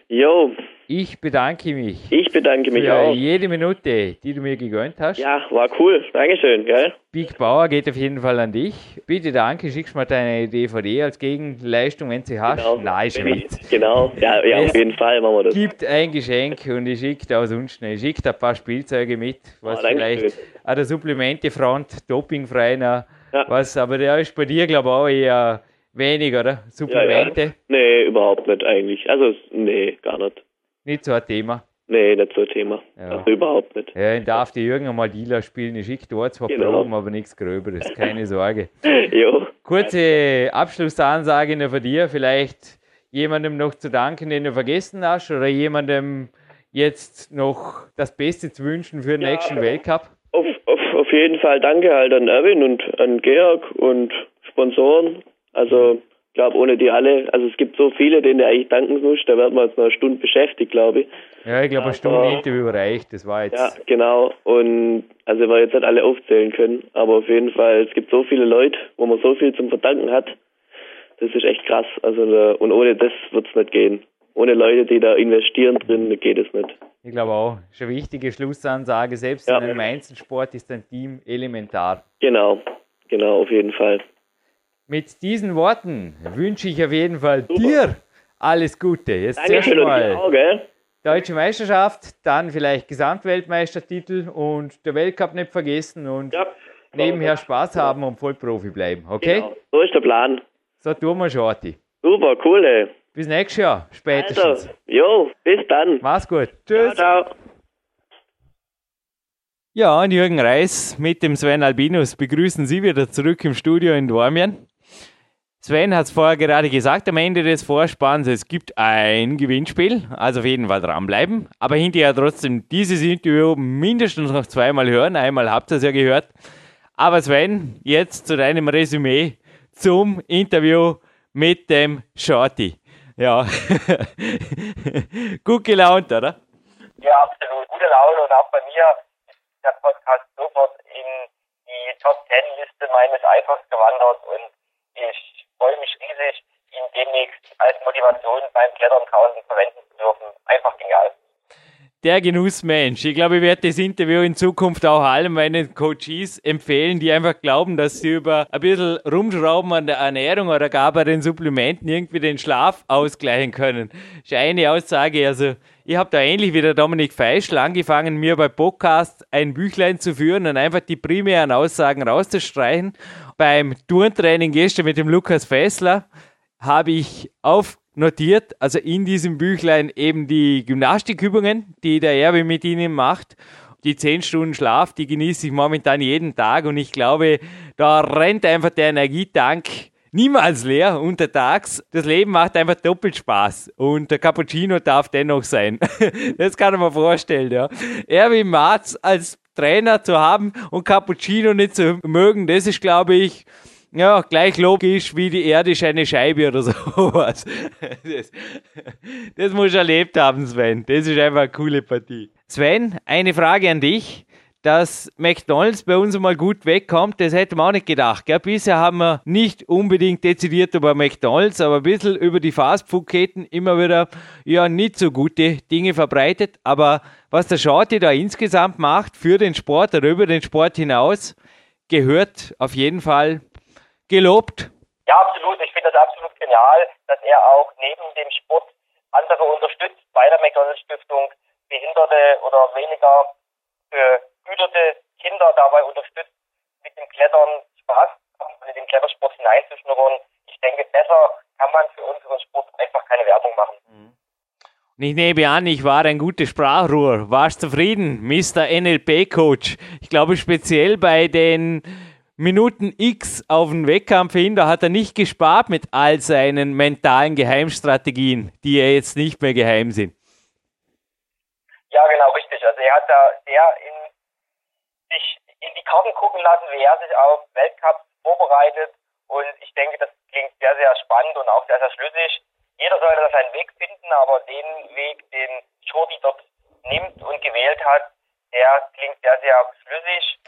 Jo. Ich bedanke mich. Ich bedanke mich für auch. jede Minute, die du mir gegönnt hast. Ja, war cool. Dankeschön, gell? Big Bauer geht auf jeden Fall an dich. Bitte danke, schickst mal deine DVD als Gegenleistung, wenn sie hast. Genau. Nein, Witz. Genau, ja, ja auf jeden Fall machen wir das. gibt ein Geschenk und ich schicke da sonst schnell. Ich schicke da ein paar Spielzeuge mit, was Ah, vielleicht an der Supplementefront, dopingfrei noch, Ja. was, aber der ist bei dir, glaube ich, auch eher wenig, oder? Ja, ja. Supplemente, Nee, überhaupt nicht eigentlich. Also, nee, gar nicht. Nicht so ein Thema. Nee, nicht so ein Thema. Ja. Also überhaupt nicht. Ja, ich darf die Jürgen mal Dealer spielen. Ich schicke dort zwar Genau. Proben, aber nichts Gröberes, keine Sorge. jo. Kurze Abschlussansage noch von dir, vielleicht jemandem noch zu danken, den du vergessen hast, oder jemandem jetzt noch das Beste zu wünschen für den Ja. nächsten Weltcup. Auf, auf, auf jeden Fall danke halt an Erwin und an Georg und Sponsoren. Also, glaube, ohne die alle, also es gibt so viele, denen du eigentlich danken musst, da werden wir jetzt noch eine Stunde beschäftigt, glaube ich. Ja, ich glaube, eine Stunde Interview reicht. Das war jetzt. Ja, genau. Und also wir jetzt nicht alle aufzählen können, aber auf jeden Fall, es gibt so viele Leute, wo man so viel zum Verdanken hat. Das ist echt krass. Also und ohne das wird's nicht gehen. Ohne Leute, die da investieren drin, geht es nicht. Ich glaube auch. Ist eine wichtige Schlussansage. Selbst Ja. in einem Einzelsport ist ein Team elementar. Genau, genau, auf jeden Fall. Mit diesen Worten wünsche ich auf jeden Fall dir alles Gute. Jetzt zuerst Dankeschön und mal. dir auch, gell? Deutsche Meisterschaft, dann vielleicht Gesamtweltmeistertitel und der Weltcup nicht vergessen und Ja. nebenher Spaß haben und Vollprofi bleiben. Okay? Genau. So ist der Plan. So tun wir, Shorty. Super, cool, ey. Bis nächstes Jahr, spätestens. Also, jo, bis dann. Mach's gut. Ciao, Tschüss. ciao. Ja, und Jürgen Reis mit dem Sven Albinus begrüßen Sie wieder zurück im Studio in Dormien. Sven hat es vorher gerade gesagt, am Ende des Vorspanns, es gibt ein Gewinnspiel, also auf jeden Fall dranbleiben, aber hinterher trotzdem dieses Interview mindestens noch zweimal hören, einmal habt ihr es ja gehört. Aber Sven, jetzt zu deinem Resümee zum Interview mit dem Shorty. Ja, gut gelaunt, oder? Ja, absolut. Gute Laune und auch bei mir ist der Podcast sofort in die Top Ten Liste meines iPods gewandert und ich freue mich riesig, ihn demnächst als Motivation beim Klettern draußen verwenden zu dürfen. Einfach genial. Der Genussmensch. Ich glaube, ich werde das Interview in Zukunft auch allen meinen Coaches empfehlen, die einfach glauben, dass sie über ein bisschen rumschrauben an der Ernährung oder gar bei den Supplementen irgendwie den Schlaf ausgleichen können. Das ist eine Aussage. Also, ich habe da ähnlich wie der Dominik Feischl angefangen, mir bei Podcast ein Büchlein zu führen und einfach die primären Aussagen rauszustreichen. Beim Turntraining gestern mit dem Lukas Fessler habe ich aufnotiert, also in diesem Büchlein eben die Gymnastikübungen, die der Erwin mit ihnen macht. Die 10 Stunden Schlaf, die genieße ich momentan jeden Tag und ich glaube, da rennt einfach der Energietank niemals leer untertags. Das Leben macht einfach doppelt Spaß und der Cappuccino darf dennoch sein. Das kann man vorstellen, ja. Erwin Marz als Trainer zu haben und Cappuccino nicht zu mögen, das ist, glaube ich, ja, gleich logisch wie die Erde ist eine Scheibe oder sowas. Das, das muss ich erlebt haben, Sven. Das ist einfach eine coole Partie. Sven, eine Frage an dich. Dass McDonalds bei uns mal gut wegkommt, das hätten wir auch nicht gedacht. Gell? Bisher haben wir nicht unbedingt dezidiert über McDonalds, aber ein bisschen über die Fastfood-Ketten immer wieder ja nicht so gute Dinge verbreitet. Aber was der Shorty da insgesamt macht für den Sport oder über den Sport hinaus, gehört auf jeden Fall gelobt. Ja, absolut. Ich finde das absolut genial, dass er auch neben dem Sport andere unterstützt bei der McDonalds Stiftung, behinderte oder weniger behütete Kinder dabei unterstützt, mit dem Klettern Spaß zu haben, in den Klettersport hineinzuschnuppern. Ich denke, besser kann man für unseren Sport einfach keine Werbung machen. Und ich nehme an, ich war ein gutes Sprachrohr. Warst zufrieden, Mr. NLP-Coach? Ich glaube, speziell bei den Minuten X auf den Wettkampf hin, da hat er nicht gespart mit all seinen mentalen Geheimstrategien, die ja jetzt nicht mehr geheim sind. Ja, genau, richtig. Also er hat da sehr in sich in die Karten gucken lassen, wie er sich auf Weltcups vorbereitet. Und ich denke, das klingt sehr, sehr spannend und auch sehr, sehr schlüssig. Jeder sollte da seinen Weg finden, aber den Weg, den Shorty dort nimmt und gewählt hat, der klingt sehr, sehr schlüssig.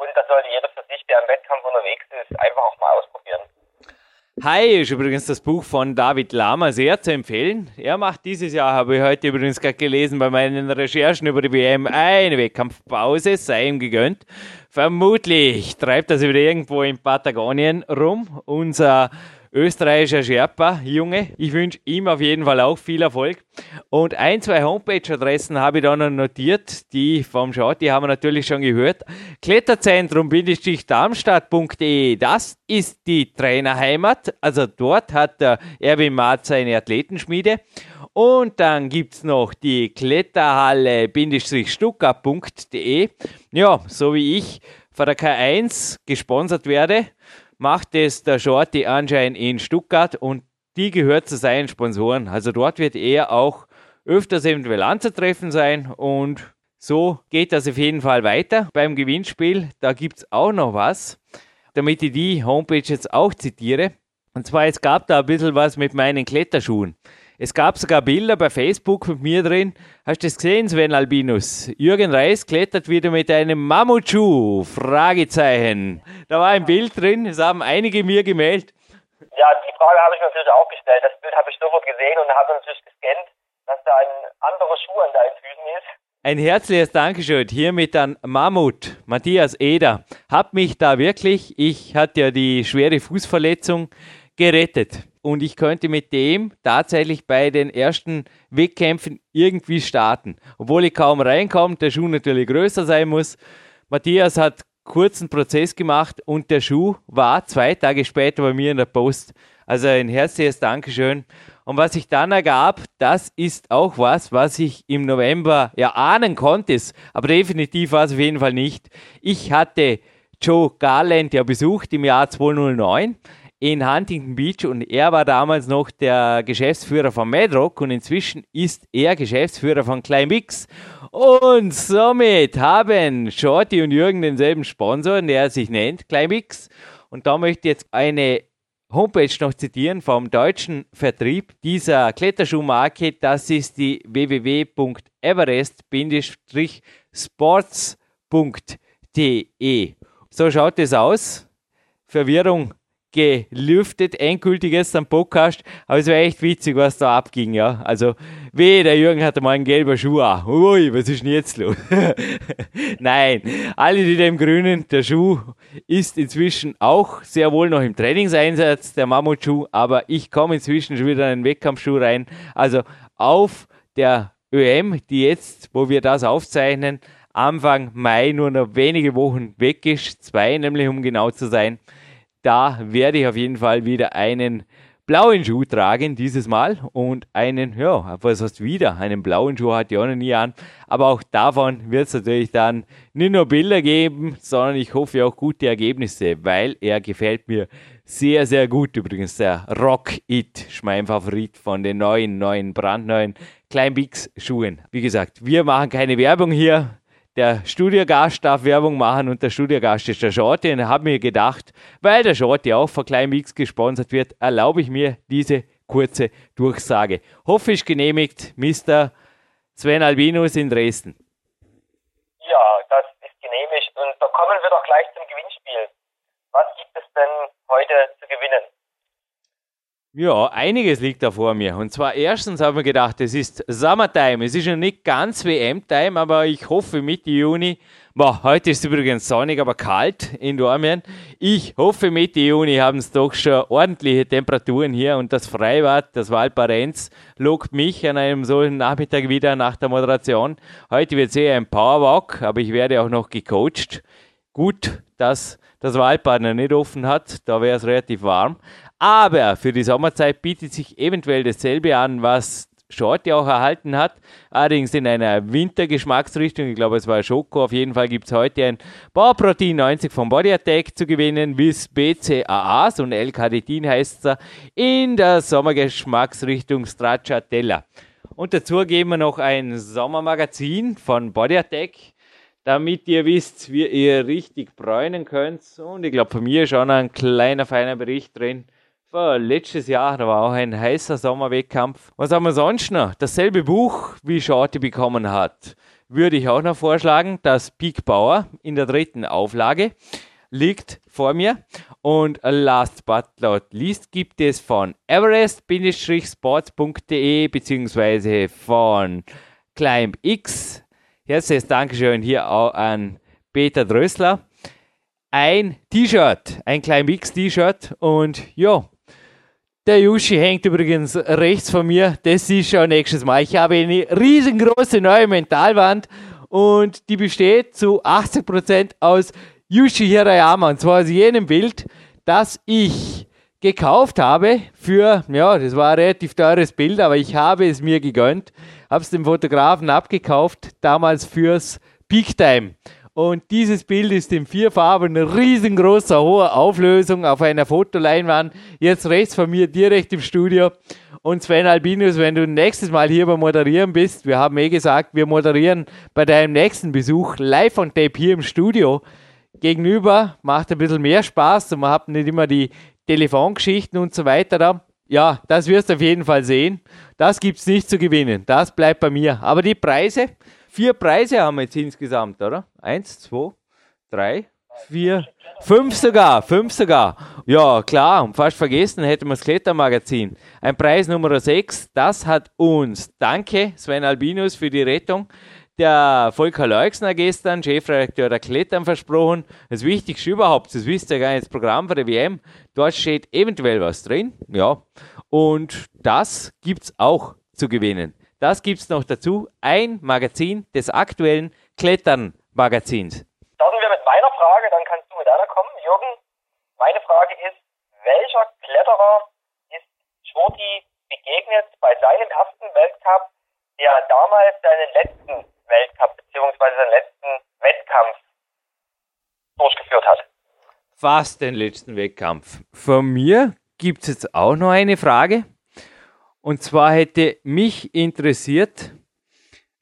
Und das sollte jeder für sich, der im Wettkampf unterwegs ist, einfach auch mal ausprobieren. Hi ist übrigens das Buch von David Lama sehr zu empfehlen. Er macht dieses Jahr, habe ich heute übrigens gerade gelesen, bei meinen Recherchen über die WM eine Wettkampfpause, sei ihm gegönnt. Vermutlich treibt sich wieder irgendwo in Patagonien rum. Unser österreichischer Sherpa, Junge. Ich wünsche ihm auf jeden Fall auch viel Erfolg. Und ein, zwei Homepage-Adressen habe ich da noch notiert, die vom Schott, die haben wir natürlich schon gehört. Kletterzentrum-darmstadt.de, das ist die Trainerheimat. Also dort hat der Erwin Maat seine Athletenschmiede. Und dann gibt es noch die Kletterhalle-stuttgart.de. Ja, so wie ich von der K1 gesponsert werde macht es der Shorty anscheinend in Stuttgart und die gehört zu seinen Sponsoren. Also dort wird er auch öfters eventuell anzutreffen sein und so geht das auf jeden Fall weiter beim Gewinnspiel. Da gibt es auch noch was, damit ich die Homepage jetzt auch zitiere. Und zwar, es gab da ein bisschen was mit meinen Kletterschuhen. Es gab sogar Bilder bei Facebook mit mir drin. Hast du das gesehen, Sven Albinus? Jürgen Reis klettert wieder mit einem Mammutschuh. Fragezeichen. Da war ein Bild drin, es haben einige mir gemeldet. Ja, die Frage habe ich mir natürlich auch gestellt. Das Bild habe ich sofort gesehen und habe natürlich gescannt, dass da ein anderer Schuh an deinen Füßen ist. Ein herzliches Dankeschön hiermit an Mammut, Matthias Eder. Hab mich da wirklich, ich hatte ja die schwere Fußverletzung, gerettet und ich könnte mit dem tatsächlich bei den ersten Wettkämpfen irgendwie starten. Obwohl ich kaum reinkomme, der Schuh natürlich größer sein muss. Matthias hat kurzen Prozess gemacht und der Schuh war zwei Tage später bei mir in der Post. Also ein herzliches Dankeschön. Und was sich dann ergab, das ist auch was, was ich im November erahnen konnte, aber definitiv war es auf jeden Fall nicht. Ich hatte Joe Garland ja besucht im Jahr 2009 in Huntington Beach und er war damals noch der Geschäftsführer von Madrock und inzwischen ist er Geschäftsführer von Climbix. Und somit haben Shorty und Jürgen denselben Sponsor, der sich nennt Climbix. Und da möchte ich jetzt eine Homepage noch zitieren vom deutschen Vertrieb dieser Kletterschuhmarke. Das ist die www.everest-sports.de. So schaut es aus. Verwirrung gelüftet, endgültig am Podcast. Aber es war echt witzig, was da abging, ja. Also, weh, der Jürgen hatte mal einen gelben Schuh an. Ui, was ist denn jetzt los? Nein, alle, die dem Grünen, der Schuh ist inzwischen auch sehr wohl noch im Trainingseinsatz, der Mammutschuh, aber ich komme inzwischen schon wieder in den Wettkampfschuh rein. Also, auf der ÖM, die jetzt, wo wir das aufzeichnen, Anfang Mai nur noch wenige Wochen weg ist, zwei nämlich, um genau zu sein, da werde ich auf jeden Fall wieder einen blauen Schuh tragen dieses Mal und einen, ja, was heißt wieder? Einen blauen Schuh hatte ich auch noch nie an. Aber auch davon wird es natürlich dann nicht nur Bilder geben, sondern ich hoffe auch gute Ergebnisse, weil er gefällt mir sehr, sehr gut. Übrigens der Rock It mein Favorit von den neuen, neuen, brandneuen Kleinbix Schuhen. Wie gesagt, wir machen keine Werbung hier der Studiogast darf Werbung machen und der Studiogast ist der Shorty. Und habe mir gedacht, weil der Shorty auch von Kleinmix gesponsert wird, erlaube ich mir diese kurze Durchsage. Hoffe ich genehmigt, Mr. Sven Albinus in Dresden. Ja, das ist genehmigt und da kommen wir doch gleich zum Gewinnspiel. Was gibt es denn heute zu gewinnen? Ja, einiges liegt da vor mir. Und zwar erstens haben wir gedacht, es ist Summertime. Es ist noch nicht ganz WM-Time, aber ich hoffe Mitte Juni. Boah, heute ist übrigens sonnig, aber kalt in Dormien. Ich hoffe Mitte Juni haben es doch schon ordentliche Temperaturen hier und das Freibad, das Waldbarenz, lockt mich an einem solchen Nachmittag wieder nach der Moderation. Heute wird es eher ein Powerwalk, aber ich werde auch noch gecoacht. Gut, dass das Waldbad nicht offen hat, da wäre es relativ warm. Aber für die Sommerzeit bietet sich eventuell dasselbe an, was Shorty auch erhalten hat, allerdings in einer Wintergeschmacksrichtung. Ich glaube, es war Schoko. Auf jeden Fall gibt es heute ein Bauprotein 90 von Body Attack zu gewinnen, bis BCAAs und L-Carnitin heißt es in der Sommergeschmacksrichtung Stracciatella. Und dazu geben wir noch ein Sommermagazin von Body Attack, damit ihr wisst, wie ihr richtig bräunen könnt. Und ich glaube, von mir ist schon ein kleiner, feiner Bericht drin letztes Jahr, da war auch ein heißer Sommerwettkampf. Was haben wir sonst noch? Dasselbe Buch, wie Shorty bekommen hat, würde ich auch noch vorschlagen. Das Peak Bauer in der dritten Auflage. liegt vor mir. Und last but not least gibt es von everest-sports.de bzw. von ClimbX. Herzliches Dankeschön hier auch an Peter Drössler. Ein T-Shirt, ein ClimbX-T-Shirt und ja, der Yushi hängt übrigens rechts von mir. Das ist schon nächstes Mal. Ich habe eine riesengroße neue Mentalwand und die besteht zu 80% aus Yushi Hirayama. Und zwar aus jenem Bild, das ich gekauft habe für, ja, das war ein relativ teures Bild, aber ich habe es mir gegönnt, habe es dem Fotografen abgekauft, damals fürs Peak Time. Und dieses Bild ist in vier Farben riesengroßer, hoher Auflösung auf einer Fotoleinwand. Jetzt rechts von mir direkt im Studio. Und Sven Albinus, wenn du nächstes Mal hier beim Moderieren bist, wir haben eh gesagt, wir moderieren bei deinem nächsten Besuch live on tape hier im Studio. Gegenüber macht ein bisschen mehr Spaß und man hat nicht immer die Telefongeschichten und so weiter da. Ja, das wirst du auf jeden Fall sehen. Das gibt es nicht zu gewinnen. Das bleibt bei mir. Aber die Preise, Vier Preise haben wir jetzt insgesamt, oder? Eins, zwei, drei, vier, fünf sogar, fünf sogar. Ja, klar, fast vergessen hätten wir das Klettermagazin. Ein Preis Nummer sechs, das hat uns, danke Sven Albinus für die Rettung, der Volker Leuxner gestern, Chefredakteur der Klettern, versprochen. Das Wichtigste überhaupt, das wisst ihr gar nicht, das Programm für die WM. Dort steht eventuell was drin, ja. Und das gibt's auch zu gewinnen. Das gibt es noch dazu. Ein Magazin des aktuellen Klettern-Magazins. Starten wir mit meiner Frage, dann kannst du mit deiner kommen. Jürgen, meine Frage ist, welcher Kletterer ist Schwoti begegnet bei seinem ersten Weltcup, der damals seinen letzten Weltcup bzw. seinen letzten Wettkampf durchgeführt hat? Fast den letzten Wettkampf. Von mir gibt es jetzt auch noch eine Frage. Und zwar hätte mich interessiert,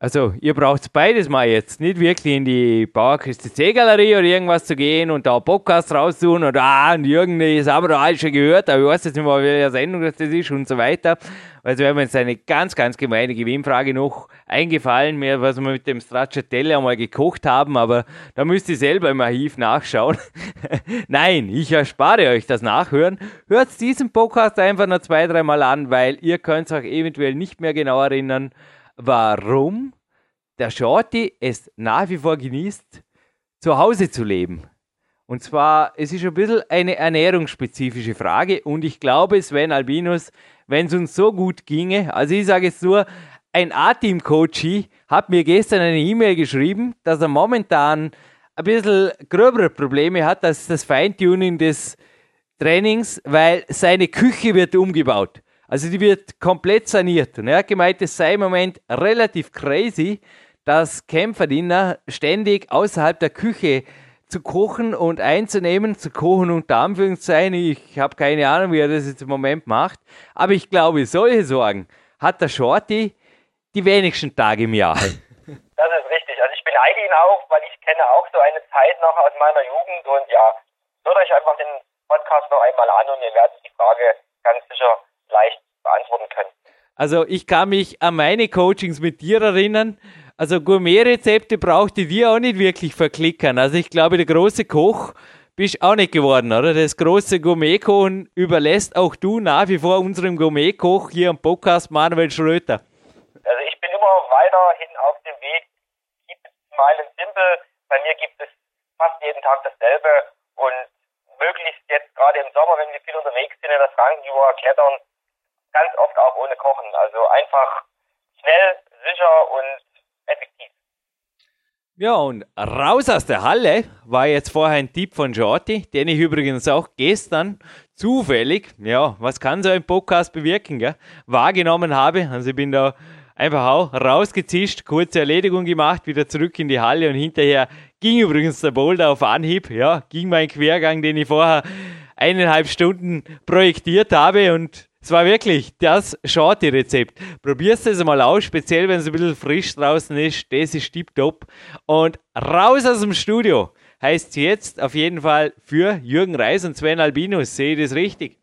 also ihr braucht beides mal jetzt, nicht wirklich in die Bauerküste C-Galerie oder irgendwas zu gehen und da Podcast raussuchen oder ah, und Jürgen, das haben wir doch alles schon gehört, aber ich weiß jetzt nicht mal, welche Sendung das ist und so weiter. Also wir haben jetzt eine ganz, ganz gemeine Gewinnfrage noch eingefallen, mir, was wir mit dem Stracciatelle einmal gekocht haben, aber da müsst ihr selber im Archiv nachschauen. Nein, ich erspare euch das Nachhören. Hört diesen Podcast einfach noch zwei, dreimal an, weil ihr könnt euch eventuell nicht mehr genau erinnern, warum der Shorty es nach wie vor genießt, zu Hause zu leben. Und zwar, es ist ein bisschen eine ernährungsspezifische Frage und ich glaube, Sven Albinus, wenn es uns so gut ginge, also ich sage es nur, ein A-Team-Coach hat mir gestern eine E-Mail geschrieben, dass er momentan ein bisschen gröbere Probleme hat als das Feintuning des Trainings, weil seine Küche wird umgebaut. Also die wird komplett saniert. Und er hat gemeint, es sei im Moment relativ crazy, dass Kämpferdiener ständig außerhalb der Küche zu kochen und einzunehmen, zu kochen unter Anführungszeichen. Ich habe keine Ahnung, wie er das jetzt im Moment macht. Aber ich glaube, solche Sorgen hat der Shorty die wenigsten Tage im Jahr. Das ist richtig. Also ich beneide ihn auch, weil ich kenne auch so eine Zeit noch aus meiner Jugend und ja, hört euch einfach den Podcast noch einmal an und ihr werdet die Frage ganz sicher leicht beantworten können. Also ich kann mich an meine Coachings mit dir erinnern. Also Gourmet-Rezepte brauchte dir auch nicht wirklich verklickern. Also ich glaube, der große Koch bist auch nicht geworden, oder? Das große Gourmet-Kochen überlässt auch du nach wie vor unserem Gourmet-Koch hier am Podcast Manuel Schröter. Also ich bin immer weiterhin auf dem Weg. Keep it smile and simple. Bei mir gibt es fast jeden Tag dasselbe und möglichst jetzt gerade im Sommer, wenn wir viel unterwegs sind in der Frankenjura klettern, ganz oft auch ohne Kochen. Also einfach schnell, sicher und effektiv. Ja, und raus aus der Halle war jetzt vorher ein Tipp von Shorty, den ich übrigens auch gestern zufällig, ja, was kann so ein Podcast bewirken, gell, wahrgenommen habe. Also ich bin da einfach auch rausgezischt, kurze Erledigung gemacht, wieder zurück in die Halle und hinterher ging übrigens der Boulder auf Anhieb. Ja, ging mein Quergang, den ich vorher eineinhalb Stunden projektiert habe und es war wirklich das Shorty-Rezept. Probierst es mal aus, speziell wenn es ein bisschen frisch draußen ist. Das ist tipptopp. Und raus aus dem Studio heißt jetzt auf jeden Fall für Jürgen Reis und Sven Albinus. Sehe ich das richtig?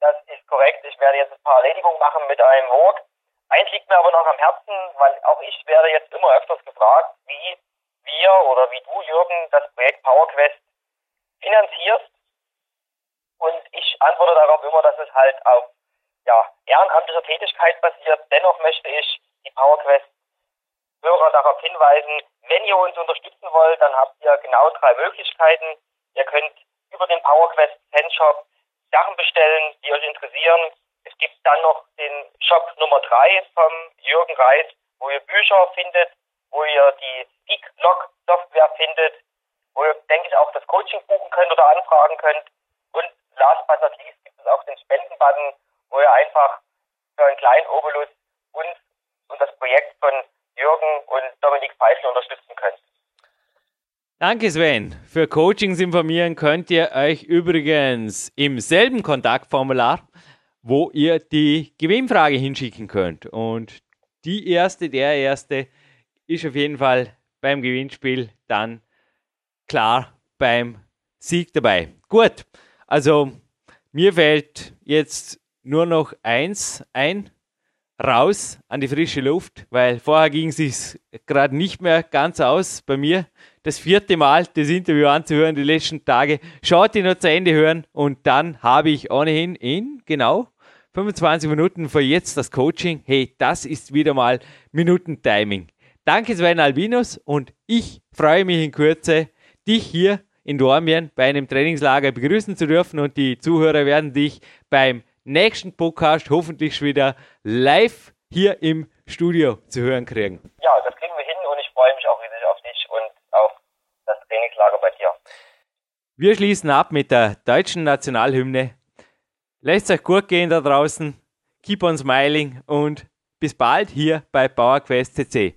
Das ist korrekt. Ich werde jetzt ein paar Erledigungen machen mit einem Wort. Eins liegt mir aber noch am Herzen, weil auch ich werde jetzt immer öfters gefragt, wie wir oder wie du, Jürgen, das Projekt PowerQuest finanzierst. Und ich antworte darauf immer, dass es halt auf ja, ehrenamtlicher Tätigkeit basiert. Dennoch möchte ich die PowerQuest Hörer darauf hinweisen, wenn ihr uns unterstützen wollt, dann habt ihr genau drei Möglichkeiten. Ihr könnt über den PowerQuest Fanshop Sachen bestellen, die euch interessieren. Es gibt dann noch den Shop Nummer drei vom Jürgen Reis, wo ihr Bücher findet, wo ihr die Peak-Log Software findet, wo ihr, denke ich, auch das Coaching buchen könnt oder anfragen könnt. Und last but not least gibt es auch den Spenden-Button, wo ihr einfach für einen kleinen Obolus uns und das Projekt von Jürgen und Dominik Pfeifel unterstützen könnt. Danke Sven. Für Coachings informieren könnt ihr euch übrigens im selben Kontaktformular, wo ihr die Gewinnfrage hinschicken könnt. Und die erste, der erste ist auf jeden Fall beim Gewinnspiel dann klar beim Sieg dabei. Gut, also mir fällt jetzt nur noch eins ein, raus an die frische Luft, weil vorher ging es sich gerade nicht mehr ganz aus bei mir. Das vierte Mal das Interview anzuhören, die letzten Tage. Schaut ihr noch zu Ende hören und dann habe ich ohnehin in genau 25 Minuten für jetzt das Coaching. Hey, das ist wieder mal Minutentiming. Danke Sven Albinus und ich freue mich in Kürze, dich hier in Dormien bei einem Trainingslager begrüßen zu dürfen und die Zuhörer werden dich beim nächsten Podcast hoffentlich wieder live hier im Studio zu hören kriegen. Ja, das kriegen wir hin und ich freue mich auch riesig auf dich und auf das Trainingslager bei dir. Wir schließen ab mit der deutschen Nationalhymne. Lasst euch gut gehen da draußen. Keep on smiling und bis bald hier bei PowerQuest CC.